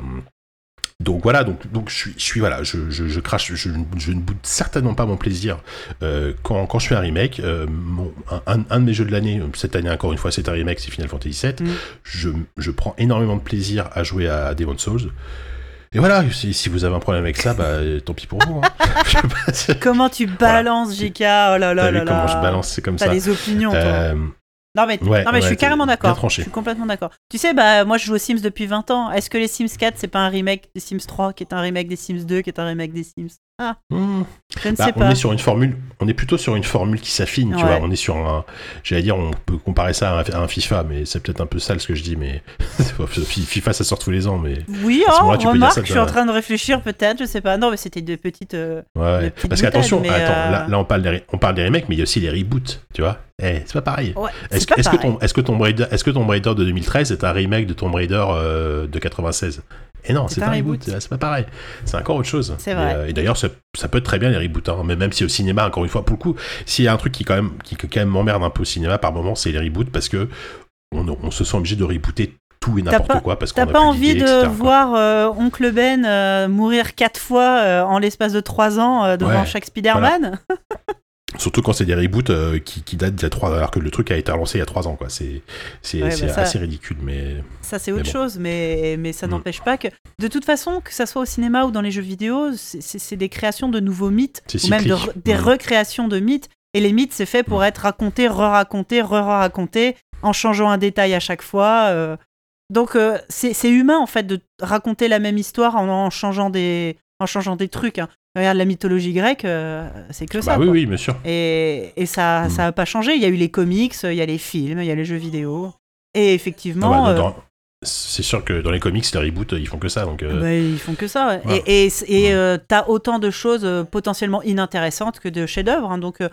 donc voilà, donc, donc je, suis, je suis voilà, je, je, je crache, je, je, ne boude certainement pas mon plaisir euh, quand, quand je fais un remake. Euh, mon, un, un, de mes jeux de l'année, cette année encore une fois, c'est un remake, c'est Final Fantasy VII. Mm. Je, je prends énormément de plaisir à jouer à Demon's Souls. Et voilà, si, si, vous avez un problème avec ça, bah tant pis pour vous. Hein. [laughs] comment tu balances, voilà. JK Oh là là là Comment je balance, c'est comme ça. T'as des opinions, toi. Euh, non mais, non, mais je suis carrément d'accord. Je suis complètement d'accord. Tu sais, bah moi je joue aux Sims depuis 20 ans. Est-ce que les Sims 4 c'est pas un remake des Sims 3 qui est un remake des Sims 2 qui est un remake des Sims Ah, mmh. je ne bah, sais on pas. Est sur une formule, on est plutôt sur une formule qui s'affine, tu vois. On est sur un, j'allais dire, on peut comparer ça à un, à un FIFA, mais c'est peut-être un peu sale ce que je dis, mais [laughs] FIFA ça sort tous les ans, mais. Oui, oh, remarque, je suis en train de réfléchir peut-être, je sais pas. Non, mais c'était de petites. Euh, ouais. De petites Parce qu'attention, attends, euh... là, là on parle des, on parle des remakes, mais il y a aussi les reboots, tu vois. Eh, c'est pas pareil. Ouais, est-ce est que ton est-ce que Tomb Raider est-ce que Tomb Raider de 2013 est un remake de Tomb Raider euh, de 96 Et non, c'est un, un, reboot. reboot. C'est pas pareil. C'est encore autre chose. C'est vrai. Et, euh, et d'ailleurs, ça, ça, peut être très bien les reboots. Hein, mais même si au cinéma, encore une fois, pour le coup, s'il y a un truc qui quand même qui quand même m'emmerde un peu au cinéma par moment, c'est les reboots parce que on, on se sent obligé de rebooter tout et n'importe quoi parce qu'on T'as pas envie de etc., voir euh, Oncle Ben euh, mourir quatre fois euh, en l'espace de trois ans devant Ouais, chaque Spider-Man voilà. [laughs] Surtout quand c'est des reboots euh, qui, qui, datent d'il y a 3 alors que le truc a été relancé il y a 3 ans, quoi. C'est, c'est, Ouais, bah assez ridicule, mais. Ça, c'est autre bon. chose, mais, mais ça Mm. n'empêche pas que, de toute façon, que ça soit au cinéma ou dans les jeux vidéo, c'est- des créations de nouveaux mythes, ou même de des Mm. recréations de mythes. Et les mythes, c'est fait pour Mm. être racontés, re-racontés, re-racontés, en changeant un détail à chaque fois. euh. Donc, euh, c'est c'est humain, en fait, de raconter la même histoire en, en changeant, des, en changeant des trucs. hein. Regarde la mythologie grecque, euh, c'est que ça. Bah oui, quoi. oui, bien sûr. Et, et ça Mm. ça n'a pas changé. Il y a eu les comics, il y a les films, il y a les jeux vidéo. Et effectivement. Ah bah, euh, dans- C'est sûr que dans les comics, les reboots, ils font que ça. Donc, euh, bah, ils font que ça. ouais. Et, et, et Ouais. euh, t'as autant de choses potentiellement inintéressantes que de chefs-d'œuvre. hein. donc, et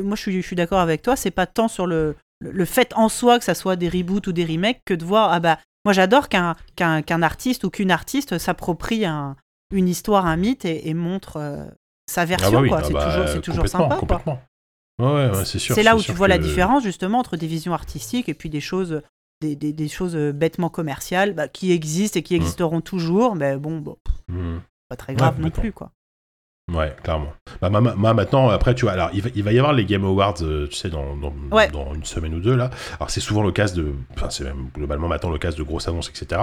moi, je suis, je suis d'accord avec toi. C'est pas tant sur le, le, fait en soi que ça soit des reboots ou des remakes que de voir. Ah bah, moi, j'adore qu'un qu'un qu'un artiste ou qu'une artiste s'approprie un- une histoire, un mythe et, et montre euh, sa version. ah bah oui, quoi. ah c'est bah, toujours, c'est toujours sympa. quoi. Complètement. Ouais, ouais, ouais, c'est sûr. C'est là où tu vois la différence justement entre des visions artistiques et puis des choses, des, des, des choses euh, bêtement commerciales bah, qui existent et qui Mm. existeront toujours, mais bon, bon Hmm. pas très grave non plus quoi. Ouais, clairement. Bah, ma- ma- ma- maintenant, après, tu vois, alors, il va, il va y avoir les Game Awards, euh, tu sais, dans, dans, Ouais. dans une semaine ou deux, là. Alors, c'est souvent l'occasion de. Enfin, c'est même globalement maintenant l'occasion de grosses annonces, etc.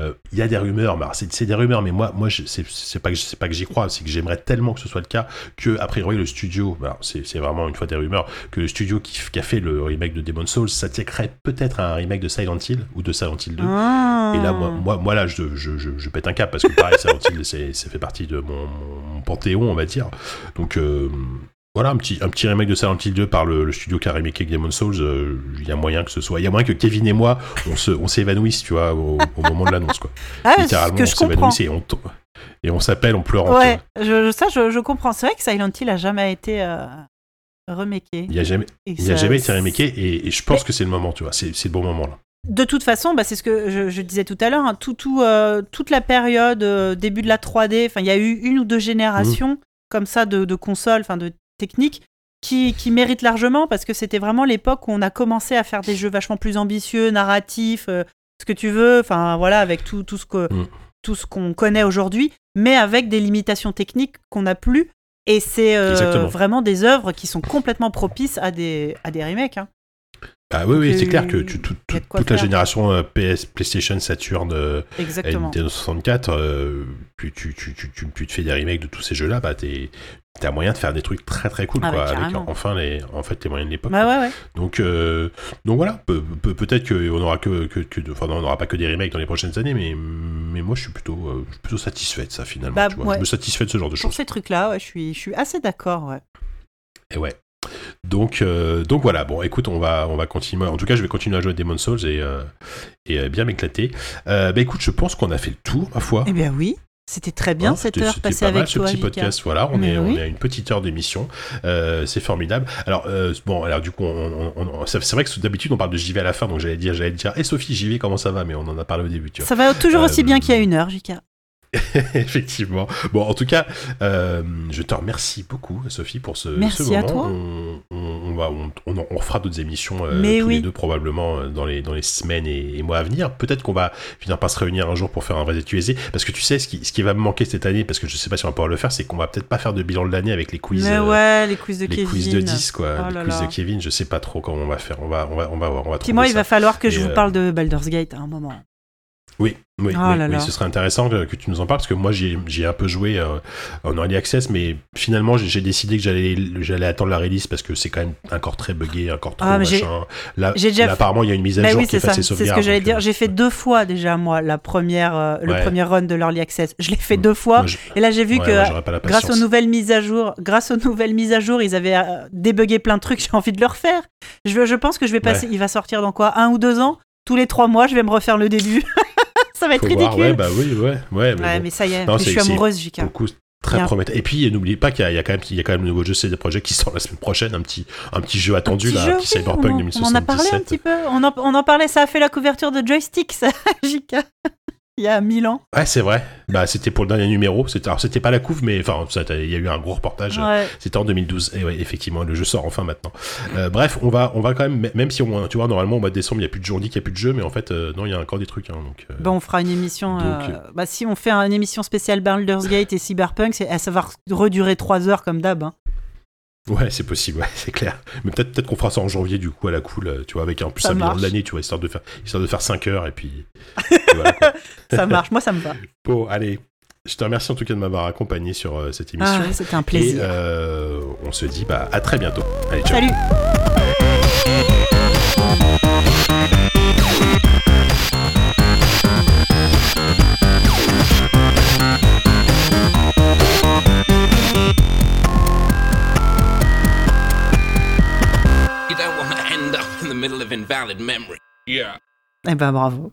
Euh, Il y a des rumeurs, mais alors, c'est des rumeurs, mais moi, moi c'est pas, que- pas que j'y crois, c'est que j'aimerais tellement que ce soit le cas que, a priori, le studio, bah, c'est vraiment une fois des rumeurs, que le studio qui, qui a fait le remake de Demon's Souls s'attaquerait peut-être à un remake de Silent Hill ou de Silent Hill 2. Ah. Et là, moi, moi, moi là, je, je, je, je pète un cap parce que pareil, Silent Hill, c'est- fait partie de mon, mon panthéon, on va dire. Donc euh, voilà, un petit, un petit remake de Silent Hill 2 par le, le studio qui a remaké Demon's Souls. euh, Il y a moyen que ce soit, il y a moyen que Kevin et moi, on se, on s'évanouisse, tu vois, au, au moment de l'annonce, quoi. [laughs] Ah, Littéralement, que on s'évanouisse et on, et on s'appelle en Ouais, je, ça je, je comprends. C'est vrai que Silent Hill a jamais été euh, remaké. Il n'y a jamais, il y a jamais été remaké et, et je pense que c'est le moment, tu vois. C'est c'est le bon moment là. De toute façon, bah, c'est ce que je, je disais tout à l'heure, hein, tout, tout, euh, toute la période euh, début de la 3D, enfin il y a eu une ou deux générations Mmh. comme ça de, de consoles, enfin de techniques qui, qui méritent largement parce que c'était vraiment l'époque où on a commencé à faire des jeux vachement plus ambitieux, narratifs, euh, ce que tu veux, enfin voilà, avec tout, tout ce que tout ce qu'on connaît aujourd'hui, mais avec des limitations techniques qu'on n'a plus. Et c'est vraiment des œuvres qui sont complètement propices à des, à des remakes. hein. Ah oui, oui, c'est euh, clair que tu- tout- tout- de quoi toute la faire. génération euh, PS, PlayStation, Saturn, euh. Nintendo 64, euh, puis tu, tu, tu, tu, tu te fais des remakes de tous ces jeux-là, bah t'es- t'as moyen de faire des trucs très très cool, Ah quoi, avec enfin les, en fait, les moyens de l'époque. Ouais, ouais. Donc, euh, donc voilà, Pe- pe- peut-être qu'on aura que, que, on n'aura pas que des remakes dans les prochaines années, mais, mais moi je suis plutôt, euh, je suis plutôt satisfait de ça finalement. Bah, tu vois. ouais. Je me satisfait de ce genre de Pour choses. ces trucs-là, ouais, je, suis, je suis assez d'accord. Ouais. Et ouais. Donc, euh, donc voilà, bon écoute, on va, on va continuer. En tout cas, je vais continuer à jouer à Demon's Souls et, euh, et euh, bien m'éclater. Bah écoute, je pense qu'on a fait le tour, ma foi. Eh bien oui, c'était très bien cette heure passée pas mal, avec ce toi, petit podcast. Voilà, on Mais est, on oui. est à une petite heure d'émission. Euh, c'est formidable. Alors euh, bon, alors du coup, on, on- on- c'est vrai que d'habitude on parle de JV à la fin, donc j'allais dire, j'allais dire, et Sophie, JV, comment ça va? Mais on en a parlé au début, tu vois. Ça va toujours aussi bien qu'il y a une heure, JK. [laughs] Effectivement. Bon, en tout cas, euh, je te remercie beaucoup, Sophie, pour ce, Merci ce moment. à toi. On, on- on va, on, fera d'autres émissions euh, Mais tous oui. les deux probablement euh, dans les dans les semaines et, et mois à venir. Peut-être qu'on va finir par se réunir un jour pour faire un vrai ZQSD. Parce que tu sais, ce qui, ce qui va me manquer cette année, parce que je sais pas si on va pouvoir le faire, c'est qu'on va peut-être pas faire de bilan de l'année avec les quiz. Mais ouais, les quiz de les Kevin. quiz de 10 quoi, Oh les quiz là. de Kevin, je sais pas trop comment on va faire. On va on va on va voir, on va moi, il va falloir que je vous parle de Baldur's Gate à un moment. Oui, oui, Oh oui, là oui, là. ce serait intéressant que, que tu nous en parles parce que moi j'y j'y ai un peu joué euh, en early access, mais finalement j'ai j'ai décidé que j'allais attendre la release parce que c'est quand même encore très buggé, encore trop Ah, j'ai- machin. Là, j'ai déjà là, apparemment il y a une mise à Bah jour oui, qui les C'est ce que j'allais dire. euh, J'ai fait deux fois déjà, moi, la première, euh, le Ouais. premier run de l'Early Access. Je l'ai fait Mm. deux fois. moi, je- Et là, j'ai vu ouais, que grâce aux nouvelles mises à jour, grâce aux nouvelles mises à jour, ils avaient euh, débugué plein de trucs. [laughs] J'ai envie de le refaire. Je, je pense que je vais passer. Il va sortir dans quoi Un ou deux ans? Tous les trois mois, je vais me refaire le début. [laughs] ça va être Faut voir, ridicule. ouais, bah oui, ouais, ouais, mais Ouais, bon. mais ça y est, Non, je suis amoureuse, JK. Pour le coup, très prometteur. Et puis n'oubliez pas qu'il y, a- il y a quand même il y a quand même le nouveau jeu CD Projekt qui sort la semaine prochaine, un petit un petit jeu attendu Petit là, jeu, oui, Cyberpunk on en, 2077. on en a parlé un petit peu. On en, on en parlait, ça a fait la couverture de Joystick, ça, [laughs] JK. Il y a mille ans. Ouais, c'est vrai. Bah, c'était pour le dernier numéro. C'était, alors, c'était pas la couve, mais enfin, il y a eu un gros reportage. Ouais. C'était en 2012. Et ouais, effectivement, le jeu sort enfin maintenant. Euh, bref, on va, on va quand même, même si on, tu vois, normalement au mois de décembre, il y a plus de journée, qu'il y a plus de jeu, mais en fait, euh, non, il y a encore des trucs. Hein, donc, euh, on fera une émission. Donc, euh, Bah, si on fait une émission spéciale Baldur's Gate et Cyberpunk, c'est- ça va redurer 3 heures comme d'hab. hein. Ouais, c'est possible, ouais, [laughs] c'est clair. Mais peut-être, peut-être qu'on fera ça en janvier du coup à la cool, euh, tu vois, avec un plus Ça un bilan marche. de l'année, tu vois, histoire de faire, histoire de faire 5 heures et puis. [laughs] et voilà. Ça marche, moi ça me va. Bon, allez. Je te remercie en tout cas de m'avoir accompagné sur euh, cette émission. Ah, C'était un et plaisir. euh, on se dit bah, à très bientôt. Allez, ciao. Salut You middle of invalid memory. Yeah. Eh ben bravo.